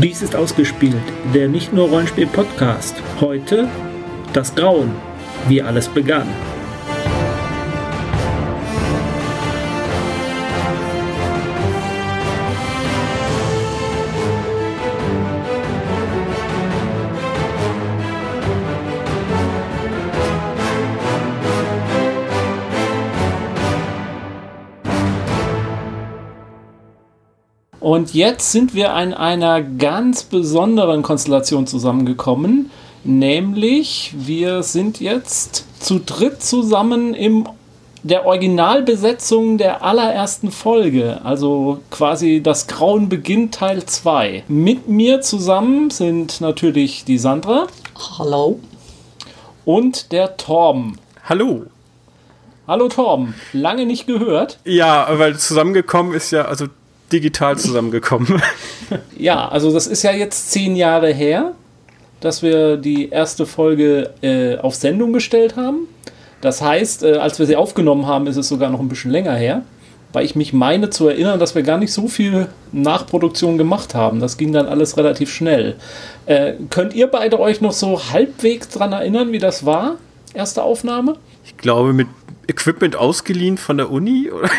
Dies ist ausgespielt, der nicht nur Rollenspiel-Podcast. Heute das Grauen, wie alles begann. Und jetzt sind wir in einer ganz besonderen Konstellation zusammengekommen. Nämlich, wir sind jetzt zu dritt zusammen in der Originalbesetzung der allerersten Folge. Also quasi das Grauen beginnt Teil 2. Mit mir zusammen sind natürlich die Sandra. Hallo. Und der Torben. Hallo. Hallo Torben. Lange nicht gehört. Ja, weil zusammengekommen ist ja, also digital zusammengekommen. ja, also das ist ja jetzt zehn Jahre her, dass wir die erste Folge äh, auf Sendung gestellt haben. Das heißt, äh, als wir sie aufgenommen haben, ist es sogar noch ein bisschen länger her, weil ich mich meine zu erinnern, dass wir gar nicht so viel Nachproduktion gemacht haben. Das ging dann alles relativ schnell. Äh, könnt ihr beide euch noch so halbwegs dran erinnern, wie das war? Erste Aufnahme? Ich glaube, mit Equipment ausgeliehen von der Uni, oder?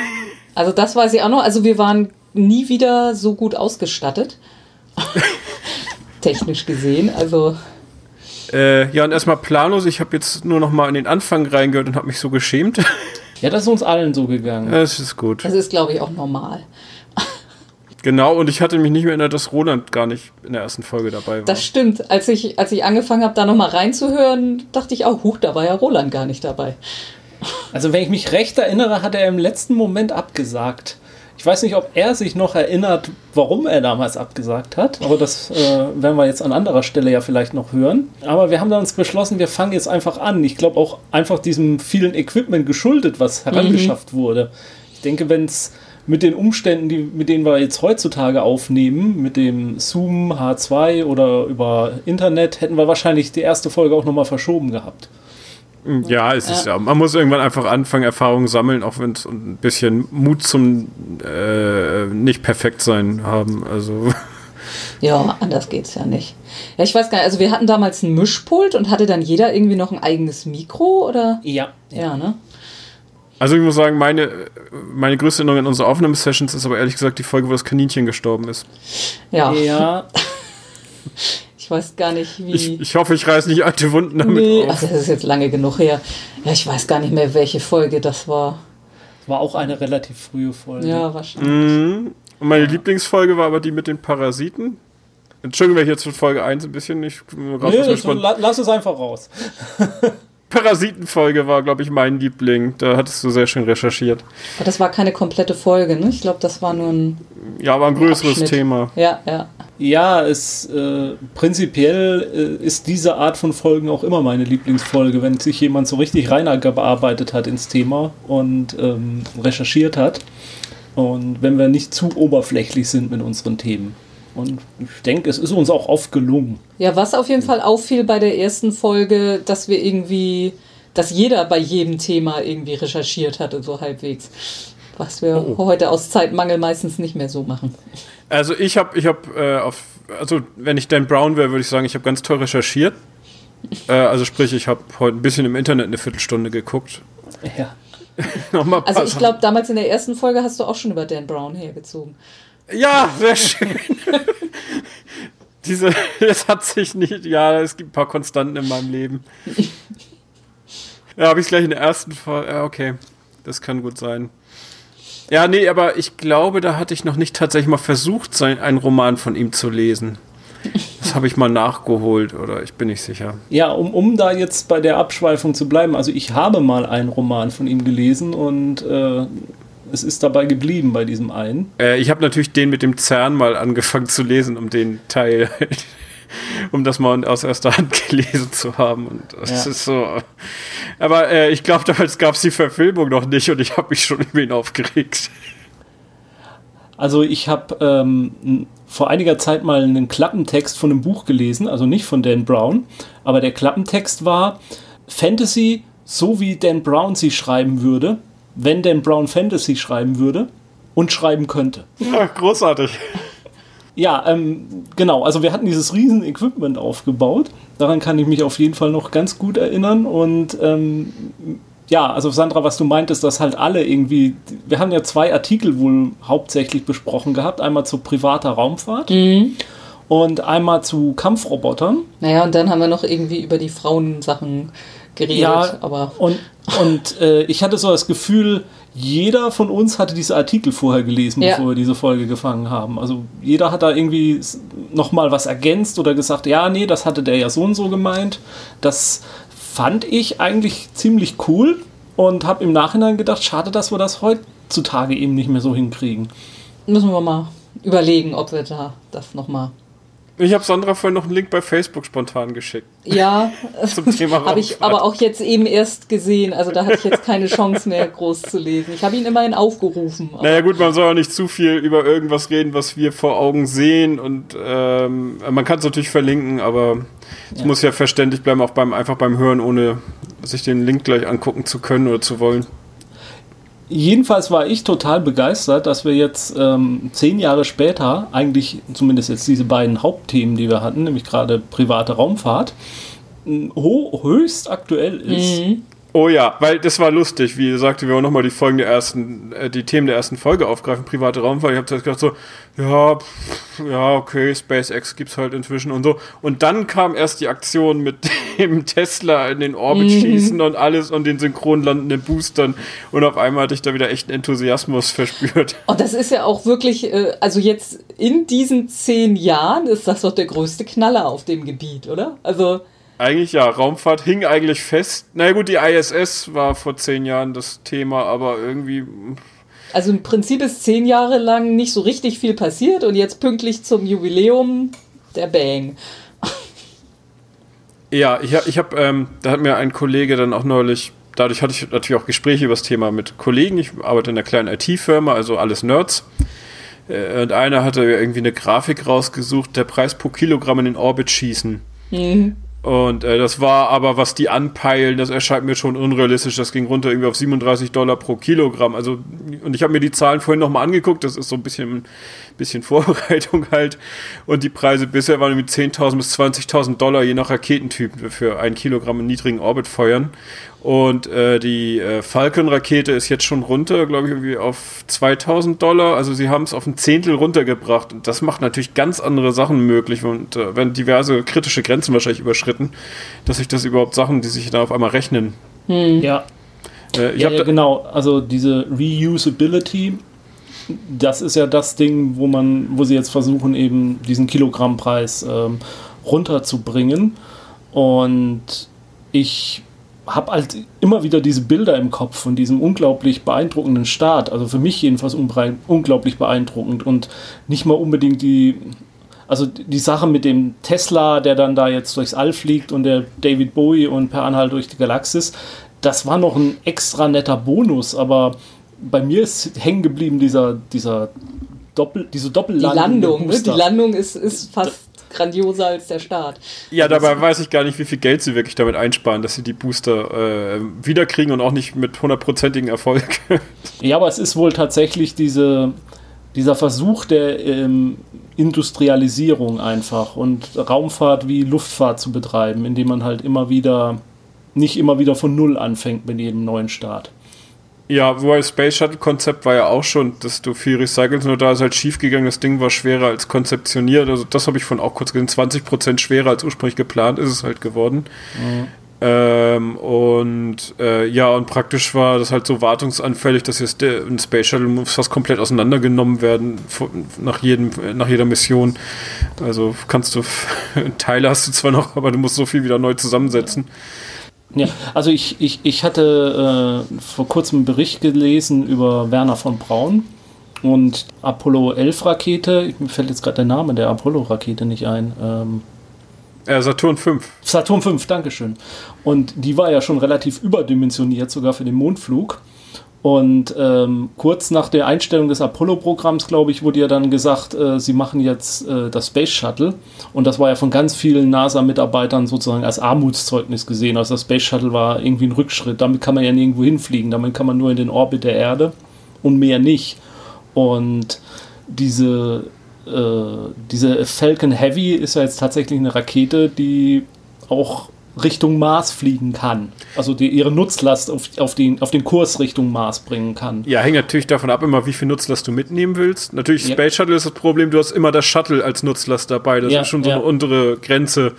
Also das weiß ich auch noch. Also wir waren nie wieder so gut ausgestattet. Technisch gesehen. Also. Äh, ja, und erstmal planlos. Ich habe jetzt nur noch mal in den Anfang reingehört und habe mich so geschämt. Ja, das ist uns allen so gegangen. Das ist gut. Das ist, glaube ich, auch normal. Genau, und ich hatte mich nicht mehr erinnert, dass Roland gar nicht in der ersten Folge dabei war. Das stimmt. Als ich, als ich angefangen habe, da nochmal reinzuhören, dachte ich auch, huch, da war ja Roland gar nicht dabei. Also, wenn ich mich recht erinnere, hat er im letzten Moment abgesagt. Ich weiß nicht, ob er sich noch erinnert, warum er damals abgesagt hat, aber das äh, werden wir jetzt an anderer Stelle ja vielleicht noch hören. Aber wir haben dann uns beschlossen, wir fangen jetzt einfach an. Ich glaube auch einfach diesem vielen Equipment geschuldet, was herangeschafft mhm. wurde. Ich denke, wenn es mit den Umständen, die, mit denen wir jetzt heutzutage aufnehmen, mit dem Zoom H2 oder über Internet, hätten wir wahrscheinlich die erste Folge auch nochmal verschoben gehabt. Ja, es ist ja. Man muss irgendwann einfach anfangen, Erfahrungen sammeln, auch wenn es ein bisschen Mut zum äh, nicht perfekt sein haben. Also. Ja, anders geht's ja nicht. Ja, ich weiß gar nicht, also wir hatten damals ein Mischpult und hatte dann jeder irgendwie noch ein eigenes Mikro oder? Ja. Ja, ne? Also ich muss sagen, meine, meine größte Erinnerung an unsere Aufnahmesessions ist aber ehrlich gesagt die Folge, wo das Kaninchen gestorben ist. Ja. Ja. Ich weiß gar nicht, wie. Ich, ich hoffe, ich reiße nicht alte Wunden damit nee, auf. Also das ist jetzt lange genug her. Ja, ich weiß gar nicht mehr, welche Folge das war. War auch eine relativ frühe Folge. Ja, wahrscheinlich. Mhm. Und meine ja. Lieblingsfolge war aber die mit den Parasiten. Entschuldigung, wenn ich jetzt von Folge 1 ein bisschen nicht raus nee, so, Lass es einfach raus. Parasitenfolge war, glaube ich, mein Liebling. Da hattest du sehr schön recherchiert. Aber das war keine komplette Folge, ne? Ich glaube, das war nur ein. Ja, aber ein größeres Abschnitt. Thema. Ja, ja. Ja, es äh, prinzipiell äh, ist diese Art von Folgen auch immer meine Lieblingsfolge, wenn sich jemand so richtig reingearbeitet hat ins Thema und ähm, recherchiert hat. Und wenn wir nicht zu oberflächlich sind mit unseren Themen. Und ich denke, es ist uns auch oft gelungen. Ja, was auf jeden Fall auffiel bei der ersten Folge, dass wir irgendwie, dass jeder bei jedem Thema irgendwie recherchiert hatte, so halbwegs. Was wir oh. heute aus Zeitmangel meistens nicht mehr so machen. Also ich habe, ich habe äh, auf, also wenn ich Dan Brown wäre, würde ich sagen, ich habe ganz toll recherchiert. äh, also sprich, ich habe heute ein bisschen im Internet eine Viertelstunde geguckt. Ja. Nochmal also ich glaube, damals in der ersten Folge hast du auch schon über Dan Brown hergezogen. Ja, sehr schön. Diese, das hat sich nicht, ja, es gibt ein paar Konstanten in meinem Leben. Ja, habe ich gleich in der ersten Folge, ja, okay, das kann gut sein. Ja, nee, aber ich glaube, da hatte ich noch nicht tatsächlich mal versucht, einen Roman von ihm zu lesen. Das habe ich mal nachgeholt, oder ich bin nicht sicher. Ja, um, um da jetzt bei der Abschweifung zu bleiben, also ich habe mal einen Roman von ihm gelesen und äh, es ist dabei geblieben bei diesem einen. Äh, ich habe natürlich den mit dem CERN mal angefangen zu lesen, um den Teil, um das mal aus erster Hand gelesen zu haben. Und das ja. ist so. Aber äh, ich glaube, damals gab es die Verfilmung noch nicht und ich habe mich schon über ihn aufgeregt. Also ich habe ähm, vor einiger Zeit mal einen Klappentext von einem Buch gelesen, also nicht von Dan Brown, aber der Klappentext war Fantasy, so wie Dan Brown sie schreiben würde, wenn Dan Brown Fantasy schreiben würde und schreiben könnte. Ja, großartig. Ja, ähm, genau. Also wir hatten dieses riesen Equipment aufgebaut. Daran kann ich mich auf jeden Fall noch ganz gut erinnern. Und ähm, ja, also Sandra, was du meintest, dass halt alle irgendwie, wir haben ja zwei Artikel wohl hauptsächlich besprochen gehabt. Einmal zu privater Raumfahrt. Mhm. Und einmal zu Kampfrobotern. Naja, und dann haben wir noch irgendwie über die Frauensachen geredet. Ja, aber und, und äh, ich hatte so das Gefühl, jeder von uns hatte diese Artikel vorher gelesen, Ja. bevor wir diese Folge gefangen haben. Also jeder hat da irgendwie nochmal was ergänzt oder gesagt, ja, nee, das hatte der ja so und so gemeint. Das fand ich eigentlich ziemlich cool und habe im Nachhinein gedacht, schade, dass wir das heutzutage eben nicht mehr so hinkriegen. müssen wir mal überlegen, ob wir da das nochmal. Ich habe Sandra vorhin noch einen Link bei Facebook spontan geschickt. Ja, Zum Thema habe ich aber auch jetzt eben erst gesehen. Also da hatte ich jetzt keine Chance mehr groß zu lesen. Ich habe ihn immerhin aufgerufen. Naja gut, man soll auch nicht zu viel über irgendwas reden, was wir vor Augen sehen und ähm, man kann es natürlich verlinken, aber es Ja. muss ja verständlich bleiben, auch beim einfach beim Hören, ohne sich den Link gleich angucken zu können oder zu wollen. Jedenfalls war ich total begeistert, dass wir jetzt ähm, zehn Jahre später eigentlich zumindest jetzt diese beiden Hauptthemen, die wir hatten, nämlich gerade private Raumfahrt, höchst aktuell ist. Mhm. Oh ja, weil das war lustig, wie sagte, wir wollen nochmal die Folgen der ersten, äh, die Themen der ersten Folge aufgreifen, private Raumfahrt. Ich habe gedacht so, ja, pff, ja, okay, SpaceX gibt's halt inzwischen und so. Und dann kam erst die Aktion mit dem Tesla in den Orbit schießen und alles und den synchron landenden Boostern. Und auf einmal hatte ich da wieder echt einen Enthusiasmus verspürt. Und das ist ja auch wirklich, äh, also jetzt in diesen zehn Jahren ist das doch der größte Knaller auf dem Gebiet, oder? Also, Eigentlich ja, Raumfahrt hing eigentlich fest. Na gut, die ISS war vor zehn Jahren das Thema, aber irgendwie also im Prinzip ist zehn Jahre lang nicht so richtig viel passiert und jetzt pünktlich zum Jubiläum der Bang. Ja, ich, ich habe, ähm, da hat mir ein Kollege dann auch neulich, dadurch hatte ich natürlich auch Gespräche über das Thema mit Kollegen. Ich arbeite in einer kleinen IT-Firma, also alles Nerds. Äh, Und einer hatte irgendwie eine Grafik rausgesucht, der Preis pro Kilogramm in den Orbit schießen. Mhm. Und äh, das war aber, was die anpeilen, das erscheint mir schon unrealistisch. Das ging runter irgendwie auf 37 Dollar pro Kilogramm. Also, und ich habe mir die Zahlen vorhin nochmal angeguckt. Das ist so ein bisschen, bisschen Vorbereitung halt. Und die Preise bisher waren mit 10.000 bis 20.000 Dollar je nach Raketentyp für ein Kilogramm in niedrigen Orbit feuern. Und äh, die äh, Falcon-Rakete ist jetzt schon runter, glaube ich, irgendwie auf 2000 Dollar. Also sie haben es auf ein Zehntel runtergebracht. Und das macht natürlich ganz andere Sachen möglich und äh, werden diverse kritische Grenzen wahrscheinlich überschritten, dass sich das überhaupt Sachen, die sich da auf einmal rechnen. Ja, Äh, ich ja, hab ja da- genau. Also diese Reusability, das ist ja das Ding, wo man, wo sie jetzt versuchen, eben diesen Kilogrammpreis ähm, runterzubringen. Und ich habe halt immer wieder diese Bilder im Kopf von diesem unglaublich beeindruckenden Start. Also für mich jedenfalls unglaublich beeindruckend und nicht mal unbedingt die, also die Sache mit dem Tesla, der dann da jetzt durchs All fliegt und der David Bowie und per Anhalt durch die Galaxis, das war noch ein extra netter Bonus, aber bei mir ist hängen geblieben dieser, dieser Doppel, diese Die Doppellandung. der Landung, ne? die. Landung ist, ist fast grandioser als der Start. ja, dabei weiß ich gar nicht, wie viel Geld sie wirklich damit einsparen, dass sie die Booster äh, wiederkriegen und auch nicht mit hundertprozentigen Erfolg. Ja, aber es ist wohl tatsächlich diese, dieser Versuch der ähm, Industrialisierung einfach und Raumfahrt wie Luftfahrt zu betreiben, indem man halt immer wieder, nicht immer wieder von Null anfängt mit jedem neuen Start. Ja, wobei das Space Shuttle Konzept war ja auch schon, dass du viel recycelst, nur da ist halt schief gegangen, das Ding war schwerer als konzeptioniert. Also das habe ich von auch kurz gesehen, 20% schwerer als ursprünglich geplant ist es halt geworden. Ähm, und äh, ja, und praktisch war das halt so wartungsanfällig, dass jetzt der, ein Space Shuttle muss fast komplett auseinandergenommen werden nach, jedem, nach jeder Mission. Also kannst du, Teile hast du zwar noch, aber du musst so viel wieder neu zusammensetzen. Ja, also ich, ich, ich hatte äh, vor kurzem einen Bericht gelesen über Werner von Braun und Apollo 11 Rakete. Mir fällt jetzt gerade der Name der Apollo Rakete nicht ein. Ähm, Äh, Saturn 5. Saturn 5, Dankeschön. Und die war ja schon relativ überdimensioniert, sogar für den Mondflug. Und ähm, kurz nach der Einstellung des Apollo-Programms, glaube ich, wurde ja dann gesagt, äh, sie machen jetzt äh, das Space Shuttle. Und das war ja von ganz vielen NASA-Mitarbeitern sozusagen als Armutszeugnis gesehen. Also das Space Shuttle war irgendwie ein Rückschritt. Damit kann man ja nirgendwo hinfliegen. Damit kann man nur in den Orbit der Erde und mehr nicht. Und diese äh, diese Falcon Heavy ist ja jetzt tatsächlich eine Rakete, die auch Richtung Mars fliegen kann. Also die ihre Nutzlast auf, auf, den, auf den Kurs Richtung Mars bringen kann. Ja, hängt natürlich davon ab, immer wie viel Nutzlast du mitnehmen willst. Natürlich, ja. Space Shuttle ist das Problem, du hast immer das Shuttle als Nutzlast dabei. Das ja, ist schon so ja. eine untere Grenze.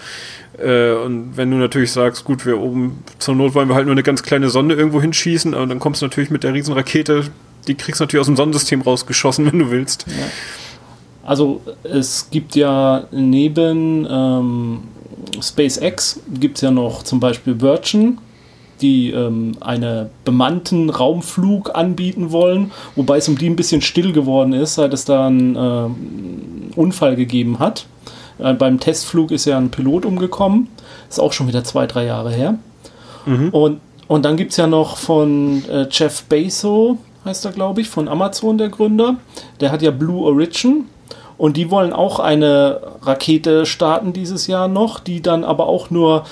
Äh, und wenn du natürlich sagst, gut, wir oben zur Not wollen wir halt nur eine ganz kleine Sonde irgendwo hinschießen, und dann kommst du natürlich mit der Riesenrakete, die kriegst du natürlich aus dem Sonnensystem rausgeschossen, wenn du willst. Also es gibt ja neben ähm, SpaceX gibt es ja noch zum Beispiel Virgin, die ähm, einen bemannten Raumflug anbieten wollen, wobei es um die ein bisschen still geworden ist, seit es da einen äh, Unfall gegeben hat. Äh, beim Testflug ist ja ein Pilot umgekommen. Ist auch schon wieder zwei, drei Jahre her. Mhm. Und, und dann gibt es ja noch von äh, Jeff Bezos, heißt er, glaube ich, von Amazon, der Gründer. Der hat ja Blue Origin. Und die wollen auch eine Rakete starten dieses Jahr noch, die dann aber auch nur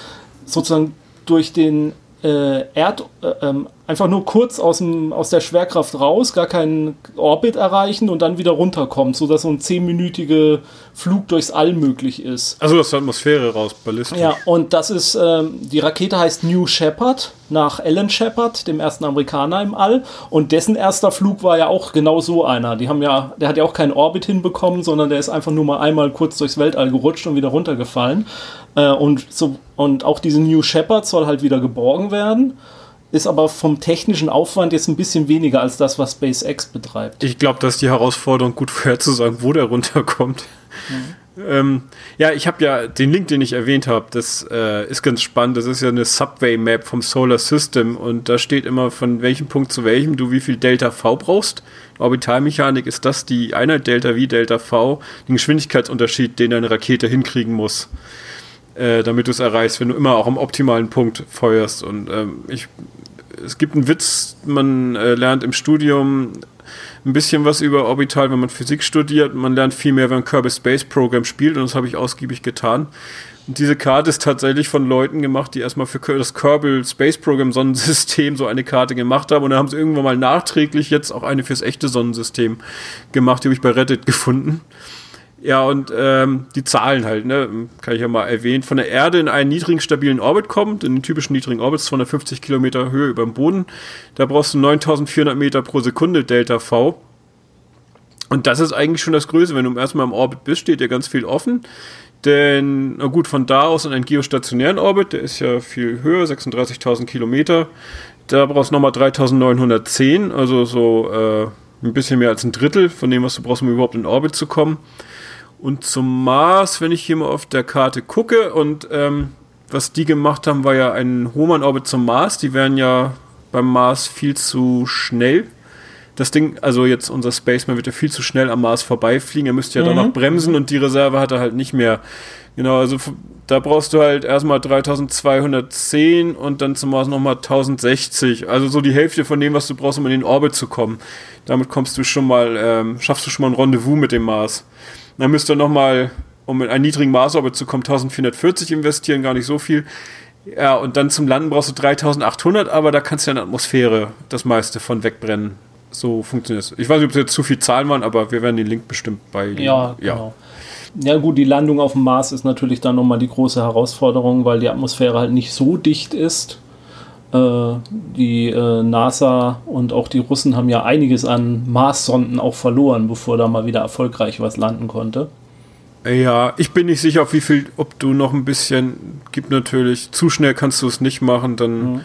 sozusagen durch den äh, Erd, äh, ähm, einfach nur kurz aus, dem, aus der Schwerkraft raus, gar keinen Orbit erreichen und dann wieder runterkommt, sodass so ein zehnminütiger Flug durchs All möglich ist. Also aus der Atmosphäre raus, ballistisch. Ja, und das ist, ähm, die Rakete heißt New Shepard, nach Alan Shepard, dem ersten Amerikaner im All. Und dessen erster Flug war ja auch genau so einer. Die haben ja, der hat ja auch keinen Orbit hinbekommen, sondern der ist einfach nur mal einmal kurz durchs Weltall gerutscht und wieder runtergefallen. Äh, und, so, und auch diese New Shepard soll halt wieder geborgen werden ist aber vom technischen Aufwand jetzt ein bisschen weniger als das, was SpaceX betreibt. Ich glaube, das ist die Herausforderung, gut vorherzusagen, wo der runterkommt. Mhm. Ähm, ja, ich habe ja den Link, den ich erwähnt habe, das äh, ist ganz spannend. Das ist ja eine Subway-Map vom Solar System und da steht immer von welchem Punkt zu welchem du wie viel Delta V brauchst. Orbitalmechanik ist das die Einheit Delta V, Delta V, den Geschwindigkeitsunterschied, den deine Rakete hinkriegen muss äh, damit du es erreichst, wenn du immer auch am optimalen Punkt feuerst. Und ähm, ich, es gibt einen Witz, man äh, lernt im Studium ein bisschen was über Orbital, wenn man Physik studiert. Man lernt viel mehr, wenn man Kerbal Space Program spielt und das habe ich ausgiebig getan. Und diese Karte ist tatsächlich von Leuten gemacht, die erstmal für das Kerbal Space Program Sonnensystem so eine Karte gemacht haben und dann haben sie irgendwann mal nachträglich jetzt auch eine fürs echte Sonnensystem gemacht, die habe ich bei Reddit gefunden. Ja, und ähm, die Zahlen halt, ne, kann ich ja mal erwähnen, von der Erde in einen niedrigen, stabilen Orbit kommt, in den typischen niedrigen Orbits, 250 Kilometer Höhe über dem Boden, da brauchst du 9400 Meter pro Sekunde Delta V. Und das ist eigentlich schon das Größte. Wenn du erstmal im Orbit bist, steht dir ganz viel offen. Denn, na gut, von da aus in einen geostationären Orbit, der ist ja viel höher, 36.000 Kilometer, da brauchst du nochmal 3910, also so äh, ein bisschen mehr als ein Drittel von dem, was du brauchst, um überhaupt in Orbit zu kommen. Und zum Mars, wenn ich hier mal auf der Karte gucke und ähm, was die gemacht haben, war ja ein Hohmann-Orbit zum Mars. Die wären ja beim Mars viel zu schnell. Das Ding, also jetzt unser Spaceman wird ja viel zu schnell am Mars vorbeifliegen. Er müsste ja mhm. dann noch bremsen und die Reserve hat er halt nicht mehr. Genau, also da brauchst du halt erstmal 3210 und dann zum Mars nochmal 1060. Also so die Hälfte von dem, was du brauchst, um in den Orbit zu kommen. Damit kommst du schon mal, ähm, schaffst du schon mal ein Rendezvous mit dem Mars. Dann müsst ihr nochmal, um in einen niedrigen Maßorbit zu kommen, 1440 investieren, gar nicht so viel. Ja, und dann zum Landen brauchst du 3800, aber da kannst du ja in der Atmosphäre das meiste von wegbrennen. So funktioniert es. Ich weiß nicht, ob es jetzt zu viel Zahlen waren, aber wir werden den Link bestimmt bei. Ja, ja, genau. Ja, gut, die Landung auf dem Mars ist natürlich dann nochmal die große Herausforderung, weil die Atmosphäre halt nicht so dicht ist. Äh, die äh, NASA und auch die Russen haben ja einiges an Mars-Sonden auch verloren, bevor da mal wieder erfolgreich was landen konnte. Ja, ich bin nicht sicher, auf wie viel, ob du noch ein bisschen, gibt natürlich, zu schnell kannst du es nicht machen, dann mhm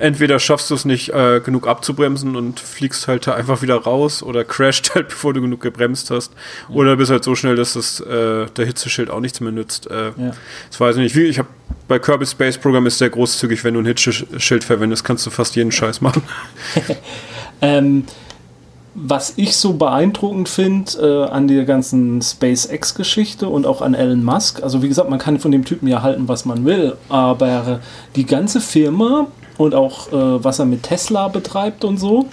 entweder schaffst du es nicht äh, genug abzubremsen und fliegst halt da einfach wieder raus oder crasht halt, bevor du genug gebremst hast. Ja. Oder bist halt so schnell, dass das, äh, der Hitzeschild auch nichts mehr nützt. Äh, ja. Das weiß ich nicht. Wie, ich habe bei Kirby Space Program ist sehr großzügig, wenn du ein Hitzeschild verwendest, kannst du fast jeden Scheiß machen. ähm, was ich so beeindruckend finde äh, an der ganzen SpaceX-Geschichte und auch an Elon Musk, also wie gesagt, man kann von dem Typen ja halten, was man will, aber die ganze Firma und auch äh, was er mit Tesla betreibt und so.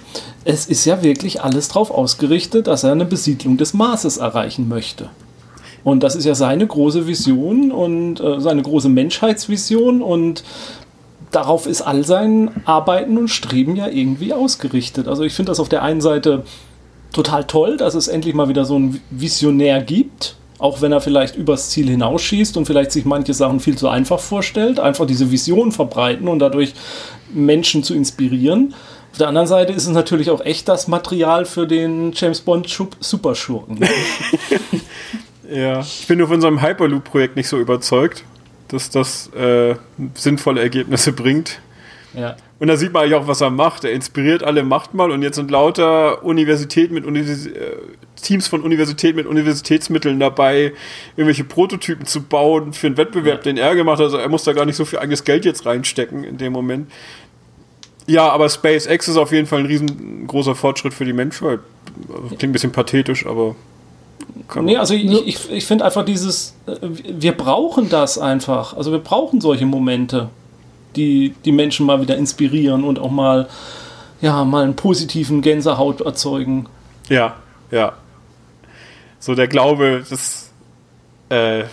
Es ist ja wirklich alles darauf ausgerichtet, dass er eine Besiedlung des Marses erreichen möchte. Und das ist ja seine große Vision und äh, seine große Menschheitsvision und darauf ist all sein Arbeiten und Streben ja irgendwie ausgerichtet. Also ich finde das auf der einen Seite total toll, dass es endlich mal wieder so einen Visionär gibt, auch wenn er vielleicht übers Ziel hinausschießt und vielleicht sich manche Sachen viel zu einfach vorstellt, einfach diese Vision verbreiten und dadurch Menschen zu inspirieren. Auf der anderen Seite ist es natürlich auch echt das Material für den James Bond Superschurken. ja, ich bin nur von unserem Hyperloop-Projekt nicht so überzeugt, dass das äh, sinnvolle Ergebnisse bringt. Ja. Und da sieht man eigentlich auch, was er macht. Er inspiriert alle, macht mal. Und jetzt sind lauter Universitäten mit Univers äh, Teams von Universitäten mit Universitätsmitteln dabei, irgendwelche Prototypen zu bauen für einen Wettbewerb, ja. den er gemacht hat. Also er muss da gar nicht so viel eigenes Geld jetzt reinstecken in dem Moment. Ja, aber SpaceX ist auf jeden Fall ein riesengroßer Fortschritt für die Menschheit. Also, klingt ein bisschen pathetisch, aber. Nee, also ich, ich, ich finde einfach dieses, äh, wir brauchen das einfach. Also wir brauchen solche Momente die die Menschen mal wieder inspirieren und auch mal, ja, mal einen positiven Gänsehaut erzeugen. Ja, ja. So der Glaube, dass, äh,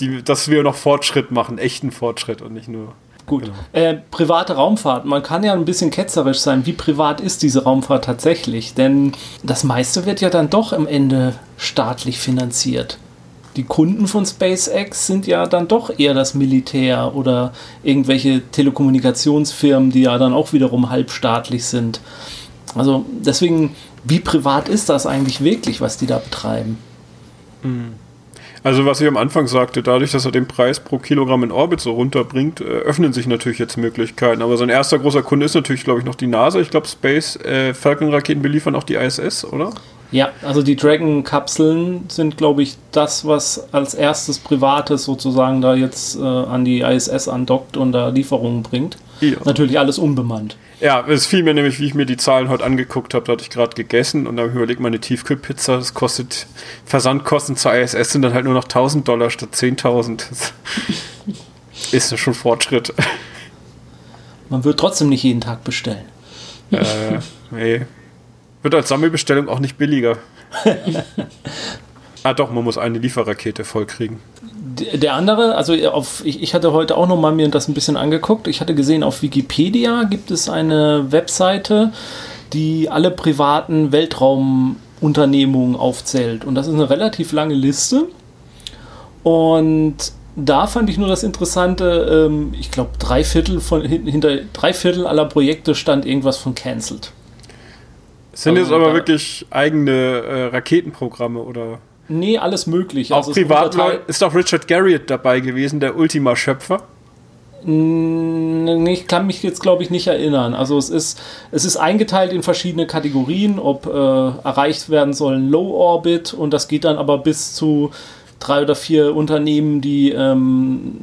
die, dass wir noch Fortschritt machen, echten Fortschritt und nicht nur. Gut. Genau. Äh, private Raumfahrt. Man kann ja ein bisschen ketzerisch sein. Wie privat ist diese Raumfahrt tatsächlich? Denn das meiste wird ja dann doch am Ende staatlich finanziert die Kunden von SpaceX sind ja dann doch eher das Militär oder irgendwelche Telekommunikationsfirmen, die ja dann auch wiederum halbstaatlich sind. Also deswegen, wie privat ist das eigentlich wirklich, was die da betreiben? Mhm. Also was ich am Anfang sagte, dadurch, dass er den Preis pro Kilogramm in Orbit so runterbringt, äh, öffnen sich natürlich jetzt Möglichkeiten. Aber sein erster großer Kunde ist natürlich, glaube ich, noch die NASA. Ich glaube, Space äh, Falcon-Raketen beliefern auch die ISS, oder? Ja, also die Dragon-Kapseln sind, glaube ich, das, was als erstes Privates sozusagen da jetzt äh, an die ISS andockt und da Lieferungen bringt. Ja. Natürlich alles unbemannt. Ja, es fiel mir nämlich, wie ich mir die Zahlen heute angeguckt habe, da hatte ich gerade gegessen und dann überlegt meine Tiefkühlpizza, das kostet Versandkosten zur ISS sind dann halt nur noch 1000 Dollar statt 10.000. Ist ja schon Fortschritt. Man wird trotzdem nicht jeden Tag bestellen. Äh, nee. Wird als Sammelbestellung auch nicht billiger. ah doch, man muss eine Lieferrakete vollkriegen. Der andere, also auf, ich, ich hatte heute auch noch mal mir das ein bisschen angeguckt. Ich hatte gesehen, auf Wikipedia gibt es eine Webseite, die alle privaten Weltraumunternehmungen aufzählt. Und das ist eine relativ lange Liste. Und da fand ich nur das Interessante, ähm, ich glaube, drei Viertel von hinter drei Viertel aller Projekte stand irgendwas von cancelled. Sind jetzt aber wirklich eigene äh, Raketenprogramme oder? Nee, alles möglich. Auch also privat ist doch Richard Garriott dabei gewesen, der Ultima-Schöpfer. Nee, ich kann mich jetzt, glaube ich, nicht erinnern. Also es ist, es ist eingeteilt in verschiedene Kategorien, ob äh, erreicht werden sollen Low Orbit und das geht dann aber bis zu drei oder vier Unternehmen, die ähm,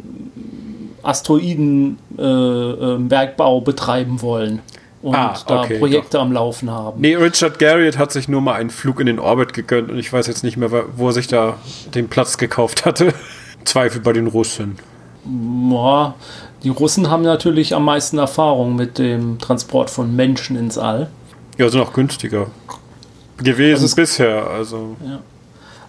Asteroidenbergbau äh, äh, betreiben wollen und ah, okay, da Projekte doch. am Laufen haben. Nee, Richard Garriott hat sich nur mal einen Flug in den Orbit gegönnt und ich weiß jetzt nicht mehr, wo er sich da den Platz gekauft hatte. Zweifel bei den Russen. Ja, die Russen haben natürlich am meisten Erfahrung mit dem Transport von Menschen ins All. Ja, sind auch günstiger gewesen also bisher. Also. Ja.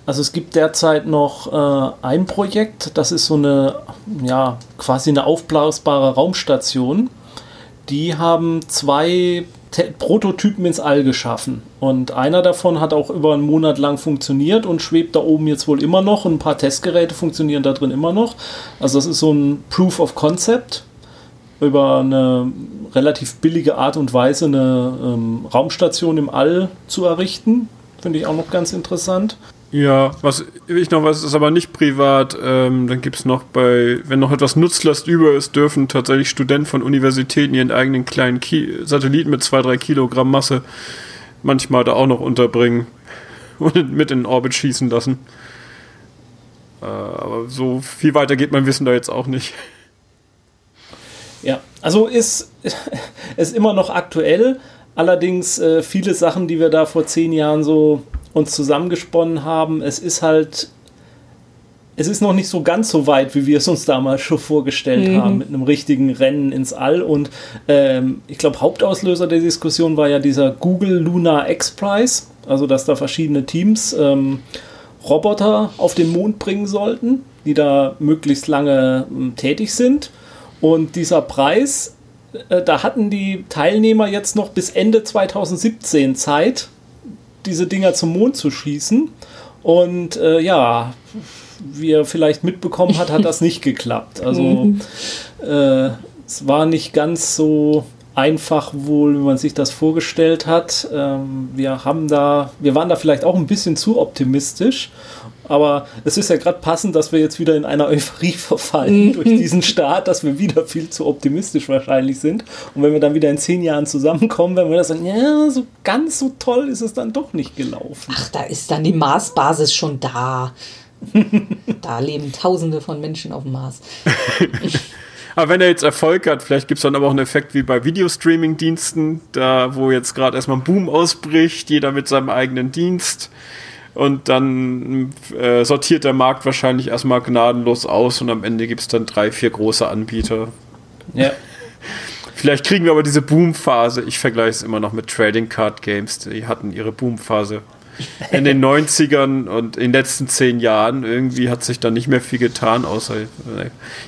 Also es gibt derzeit noch äh, ein Projekt, das ist so eine, ja, quasi eine aufblasbare Raumstation die haben zwei Te Prototypen ins All geschaffen. Und einer davon hat auch über einen Monat lang funktioniert und schwebt da oben jetzt wohl immer noch. Und ein paar Testgeräte funktionieren da drin immer noch. Also das ist so ein Proof of Concept über eine relativ billige Art und Weise eine ähm, Raumstation im All zu errichten. Finde ich auch noch ganz interessant. Ja, was ich noch weiß, ist aber nicht privat. Ähm, dann gibt es noch bei, wenn noch etwas Nutzlast über ist, dürfen tatsächlich Studenten von Universitäten ihren eigenen kleinen Ki Satelliten mit 2-3 Kilogramm Masse manchmal da auch noch unterbringen und mit in den Orbit schießen lassen. Äh, aber so viel weiter geht mein Wissen da jetzt auch nicht. Ja, also ist, ist immer noch aktuell. Allerdings äh, viele Sachen, die wir da vor zehn Jahren so uns zusammengesponnen haben. Es ist halt, es ist noch nicht so ganz so weit, wie wir es uns damals schon vorgestellt mhm. haben, mit einem richtigen Rennen ins All. Und ähm, ich glaube, Hauptauslöser der Diskussion war ja dieser Google Lunar X Prize, also dass da verschiedene Teams ähm, Roboter auf den Mond bringen sollten, die da möglichst lange äh, tätig sind. Und dieser Preis, äh, da hatten die Teilnehmer jetzt noch bis Ende 2017 Zeit, diese Dinger zum Mond zu schießen. Und äh, ja, wie er vielleicht mitbekommen hat, hat das nicht geklappt. Also äh, es war nicht ganz so einfach wohl, wie man sich das vorgestellt hat. Ähm, wir haben da, wir waren da vielleicht auch ein bisschen zu optimistisch. Aber es ist ja gerade passend, dass wir jetzt wieder in einer Euphorie verfallen durch diesen Start, dass wir wieder viel zu optimistisch wahrscheinlich sind. Und wenn wir dann wieder in zehn Jahren zusammenkommen, werden wir das sagen, ja, so ganz so toll ist es dann doch nicht gelaufen. Ach, da ist dann die Marsbasis schon da. da leben Tausende von Menschen auf dem Mars. Aber wenn er jetzt Erfolg hat, vielleicht gibt es dann aber auch einen Effekt wie bei Videostreaming-Diensten, da wo jetzt gerade erstmal ein Boom ausbricht, jeder mit seinem eigenen Dienst. Und dann äh, sortiert der Markt wahrscheinlich erstmal gnadenlos aus und am Ende gibt es dann drei, vier große Anbieter. Ja. Vielleicht kriegen wir aber diese Boomphase. Ich vergleiche es immer noch mit Trading Card Games. Die hatten ihre Boomphase in den 90ern und in den letzten zehn Jahren irgendwie hat sich da nicht mehr viel getan, außer ich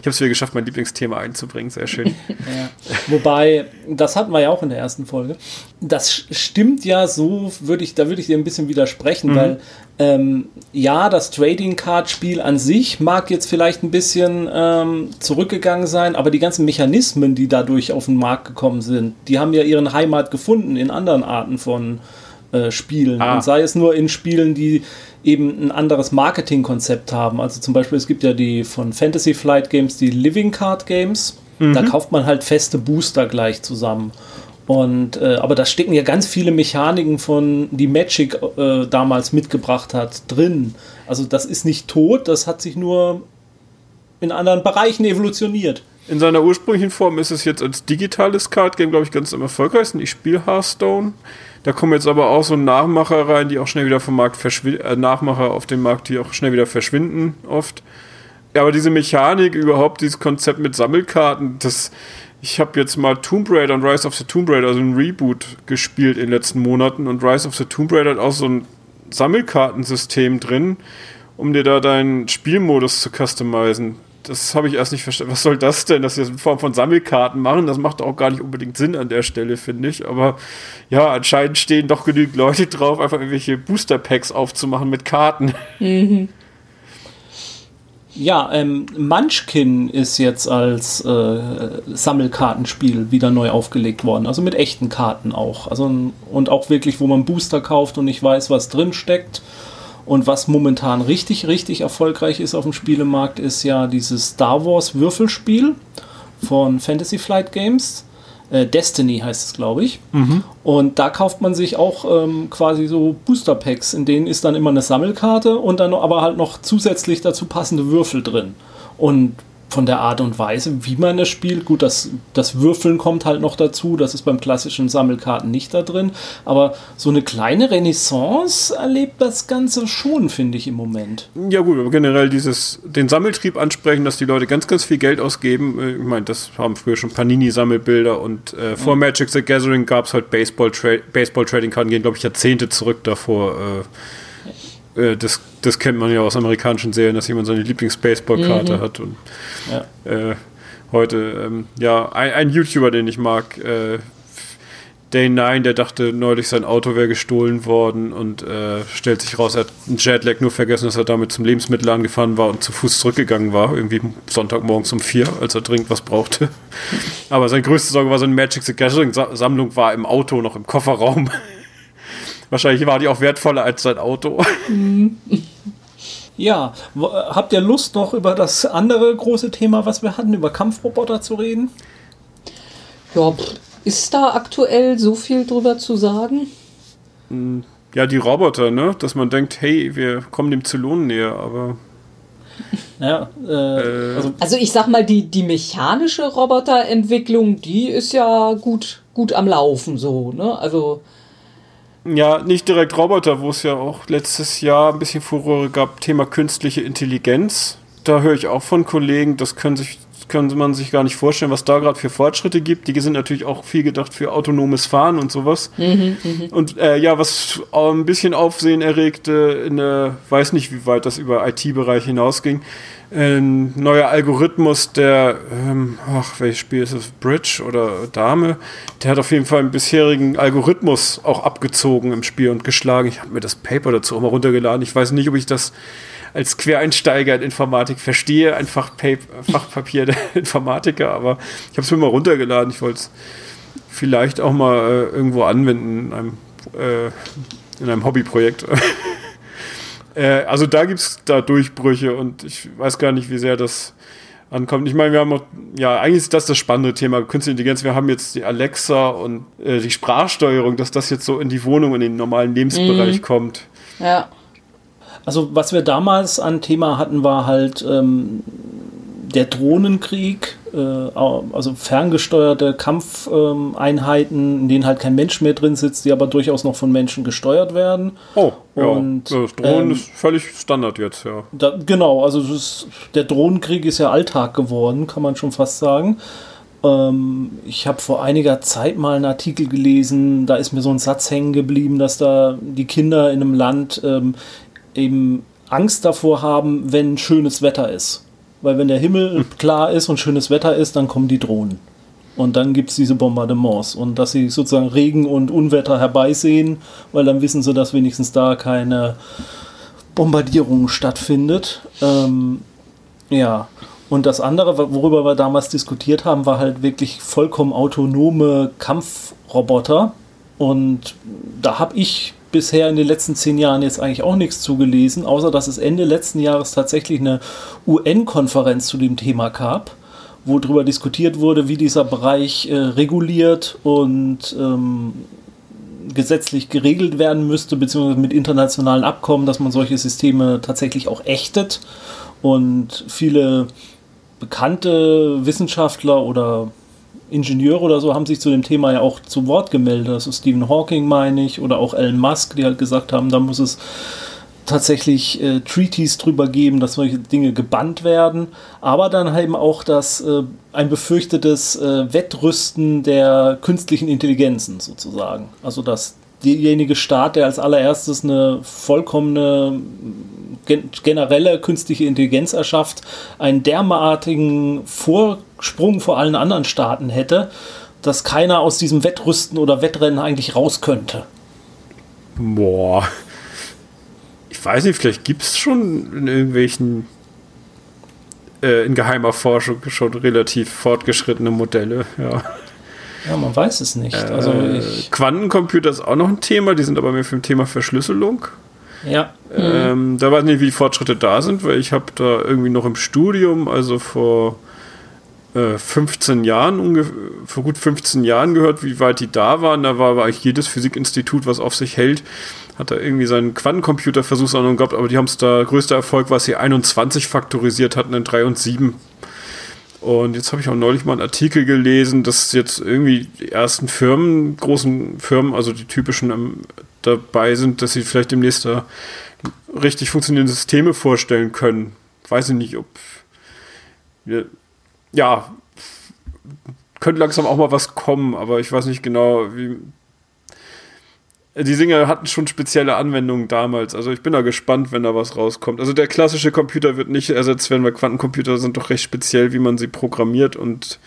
habe es wieder geschafft, mein Lieblingsthema einzubringen. Sehr schön. Ja. Wobei, das hatten wir ja auch in der ersten Folge. Das stimmt ja so, würde ich, da würde ich dir ein bisschen widersprechen, mhm. weil ähm, ja, das Trading Card Spiel an sich mag jetzt vielleicht ein bisschen ähm, zurückgegangen sein, aber die ganzen Mechanismen, die dadurch auf den Markt gekommen sind, die haben ja ihren Heimat gefunden in anderen Arten von äh, Spielen. Ah. Und sei es nur in Spielen, die eben ein anderes Marketingkonzept haben. Also zum Beispiel, es gibt ja die von Fantasy Flight Games, die Living Card Games. Mhm. Da kauft man halt feste Booster gleich zusammen. Und, äh, aber da stecken ja ganz viele Mechaniken von, die Magic äh, damals mitgebracht hat, drin. Also das ist nicht tot, das hat sich nur in anderen Bereichen evolutioniert. In seiner ursprünglichen Form ist es jetzt als digitales Card Game, glaube ich, ganz am erfolgreichsten. Ich spiele Hearthstone. Da kommen jetzt aber auch so Nachmacher rein, die auch schnell wieder vom Markt verschwinden, äh, Nachmacher auf dem Markt, die auch schnell wieder verschwinden, oft. Ja, aber diese Mechanik, überhaupt dieses Konzept mit Sammelkarten, das, ich habe jetzt mal Tomb Raider und Rise of the Tomb Raider, also ein Reboot, gespielt in den letzten Monaten und Rise of the Tomb Raider hat auch so ein Sammelkartensystem drin, um dir da deinen Spielmodus zu customizen das habe ich erst nicht verstanden. Was soll das denn, dass sie das in Form von Sammelkarten machen? Das macht auch gar nicht unbedingt Sinn an der Stelle, finde ich. Aber ja, anscheinend stehen doch genügend Leute drauf, einfach irgendwelche Booster-Packs aufzumachen mit Karten. Mhm. Ja, ähm, Munchkin ist jetzt als äh, Sammelkartenspiel wieder neu aufgelegt worden. Also mit echten Karten auch. Also, und auch wirklich, wo man Booster kauft und nicht weiß, was drin steckt. Und was momentan richtig, richtig erfolgreich ist auf dem Spielemarkt, ist ja dieses Star Wars Würfelspiel von Fantasy Flight Games. Äh, Destiny heißt es, glaube ich. Mhm. Und da kauft man sich auch ähm, quasi so Booster Packs, in denen ist dann immer eine Sammelkarte und dann aber halt noch zusätzlich dazu passende Würfel drin. Und von der Art und Weise, wie man es spielt. Gut, das, das Würfeln kommt halt noch dazu, das ist beim klassischen Sammelkarten nicht da drin. Aber so eine kleine Renaissance erlebt das Ganze schon, finde ich im Moment. Ja gut, aber generell dieses, den Sammeltrieb ansprechen, dass die Leute ganz, ganz viel Geld ausgeben. Ich meine, das haben früher schon Panini-Sammelbilder und äh, vor mhm. Magic the Gathering gab es halt Baseball-Trading-Karten, Baseball gehen, glaube ich, Jahrzehnte zurück davor. Äh, äh, das, das kennt man ja aus amerikanischen Serien, dass jemand seine Lieblings-Baseball-Karte mhm. hat. Und ja. äh, heute, ähm, ja, ein, ein, YouTuber, den ich mag, äh, Day 9, der dachte neulich, sein Auto wäre gestohlen worden und äh, stellt sich raus, er hat einen Jetlag nur vergessen, dass er damit zum Lebensmittel angefahren war und zu Fuß zurückgegangen war, irgendwie Sonntagmorgens um vier, als er dringend was brauchte. Aber seine größte Sorge war, seine Magic the Gathering Sammlung war im Auto, noch im Kofferraum. Wahrscheinlich war die auch wertvoller als sein Auto. Ja, habt ihr Lust noch über das andere große Thema, was wir hatten, über Kampfroboter zu reden? Ja, ist da aktuell so viel drüber zu sagen? Hm, ja, die Roboter, ne? Dass man denkt, hey, wir kommen dem Zylon näher, aber. Ja, äh, also, also, ich sag mal, die, die mechanische Roboterentwicklung, die ist ja gut, gut am Laufen so, ne? Also ja, nicht direkt Roboter, wo es ja auch letztes Jahr ein bisschen Furore gab, Thema künstliche Intelligenz. Da höre ich auch von Kollegen, das können sich kann man sich gar nicht vorstellen, was da gerade für Fortschritte gibt. Die sind natürlich auch viel gedacht für autonomes Fahren und sowas. Mhm, und äh, ja, was ein bisschen Aufsehen erregte, in der, weiß nicht, wie weit das über IT-Bereich hinausging, ein neuer Algorithmus, der, ähm, ach, welches Spiel ist es? Bridge oder Dame? Der hat auf jeden Fall einen bisherigen Algorithmus auch abgezogen im Spiel und geschlagen. Ich habe mir das Paper dazu auch mal runtergeladen. Ich weiß nicht, ob ich das als Quereinsteiger in Informatik verstehe, ein Fachpaper, Fachpapier der Informatiker, aber ich habe es mir mal runtergeladen. Ich wollte es vielleicht auch mal äh, irgendwo anwenden in einem, äh, in einem Hobbyprojekt. Äh, also da gibt es da Durchbrüche und ich weiß gar nicht, wie sehr das ankommt. Ich meine, wir haben auch, ja, eigentlich ist das das spannende Thema, Künstliche Intelligenz. Wir haben jetzt die Alexa und äh, die Sprachsteuerung, dass das jetzt so in die Wohnung, in den normalen Lebensbereich mhm. kommt. Ja. Also was wir damals an Thema hatten, war halt ähm, der Drohnenkrieg, äh, also ferngesteuerte Kampfeinheiten, in denen halt kein Mensch mehr drin sitzt, die aber durchaus noch von Menschen gesteuert werden. Oh, und, ja. Das Drohnen ähm, ist völlig Standard jetzt, ja. Da, genau, also ist, der Drohnenkrieg ist ja Alltag geworden, kann man schon fast sagen. Ähm, ich habe vor einiger Zeit mal einen Artikel gelesen, da ist mir so ein Satz hängen geblieben, dass da die Kinder in einem Land ähm, eben Angst davor haben, wenn schönes Wetter ist. Weil wenn der Himmel klar ist und schönes Wetter ist, dann kommen die Drohnen. Und dann gibt es diese Bombardements. Und dass sie sozusagen Regen und Unwetter herbeisehen, weil dann wissen sie, dass wenigstens da keine Bombardierung stattfindet. Ähm, ja. Und das andere, worüber wir damals diskutiert haben, war halt wirklich vollkommen autonome Kampfroboter. Und da habe ich bisher in den letzten zehn Jahren jetzt eigentlich auch nichts zugelesen, außer dass es Ende letzten Jahres tatsächlich eine UN-Konferenz zu dem Thema gab, wo darüber diskutiert wurde, wie dieser Bereich äh, reguliert und ähm, gesetzlich geregelt werden müsste, beziehungsweise mit internationalen Abkommen, dass man solche Systeme tatsächlich auch ächtet. Und viele bekannte Wissenschaftler oder Ingenieure oder so haben sich zu dem Thema ja auch zu Wort gemeldet. Ist Stephen Hawking, meine ich, oder auch Elon Musk, die halt gesagt haben, da muss es tatsächlich äh, Treaties drüber geben, dass solche Dinge gebannt werden, aber dann eben auch das äh, ein befürchtetes äh, Wettrüsten der künstlichen Intelligenzen sozusagen. Also dass derjenige Staat, der als allererstes eine vollkommene gen generelle künstliche Intelligenz erschafft, einen derartigen Vorsprung vor allen anderen Staaten hätte, dass keiner aus diesem Wettrüsten oder Wettrennen eigentlich raus könnte. Boah. Ich weiß nicht, vielleicht gibt es schon in irgendwelchen äh, in geheimer Forschung schon relativ fortgeschrittene Modelle, ja. Ja, man weiß es nicht. Äh, also Quantencomputer ist auch noch ein Thema, die sind aber mehr für ein Thema Verschlüsselung. Ja. Ähm, da weiß ich nicht, wie die Fortschritte da sind, weil ich habe da irgendwie noch im Studium, also vor äh, 15 Jahren, vor gut 15 Jahren gehört, wie weit die da waren. Da war, war eigentlich jedes Physikinstitut, was auf sich hält, hat da irgendwie seinen Quantencomputer-Versuchsanwendung gehabt, aber die haben es da, größter Erfolg was sie 21 faktorisiert hatten in 3 und 7 und jetzt habe ich auch neulich mal einen Artikel gelesen, dass jetzt irgendwie die ersten Firmen, großen Firmen, also die typischen ähm, dabei sind, dass sie vielleicht demnächst da richtig funktionierende Systeme vorstellen können. Weiß ich nicht, ob. Ja, könnte langsam auch mal was kommen, aber ich weiß nicht genau, wie, die Dinger hatten schon spezielle Anwendungen damals. Also ich bin da gespannt, wenn da was rauskommt. Also der klassische Computer wird nicht ersetzt werden, weil Quantencomputer sind doch recht speziell, wie man sie programmiert und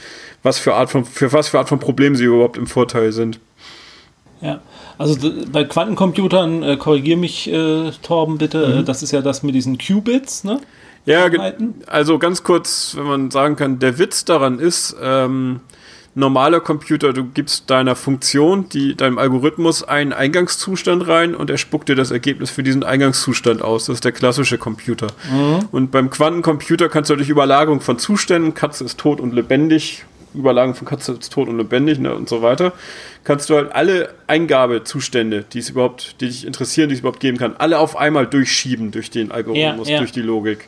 was für Art von, für was für Art von Problemen sie überhaupt im Vorteil sind. Ja, also bei Quantencomputern, äh, korrigier mich, äh, Torben, bitte, mhm. äh, das ist ja das mit diesen Qubits, ne? Ja, also ganz kurz, wenn man sagen kann, der Witz daran ist, ähm, normaler Computer, du gibst deiner Funktion, die, deinem Algorithmus einen Eingangszustand rein und er spuckt dir das Ergebnis für diesen Eingangszustand aus. Das ist der klassische Computer. Mhm. Und beim Quantencomputer kannst du durch Überlagerung von Zuständen, Katze ist tot und lebendig, Überlagerung von Katze ist tot und lebendig ne, und so weiter, kannst du halt alle Eingabezustände, die es überhaupt, die dich interessieren, die es überhaupt geben kann, alle auf einmal durchschieben durch den Algorithmus, ja, ja. durch die Logik.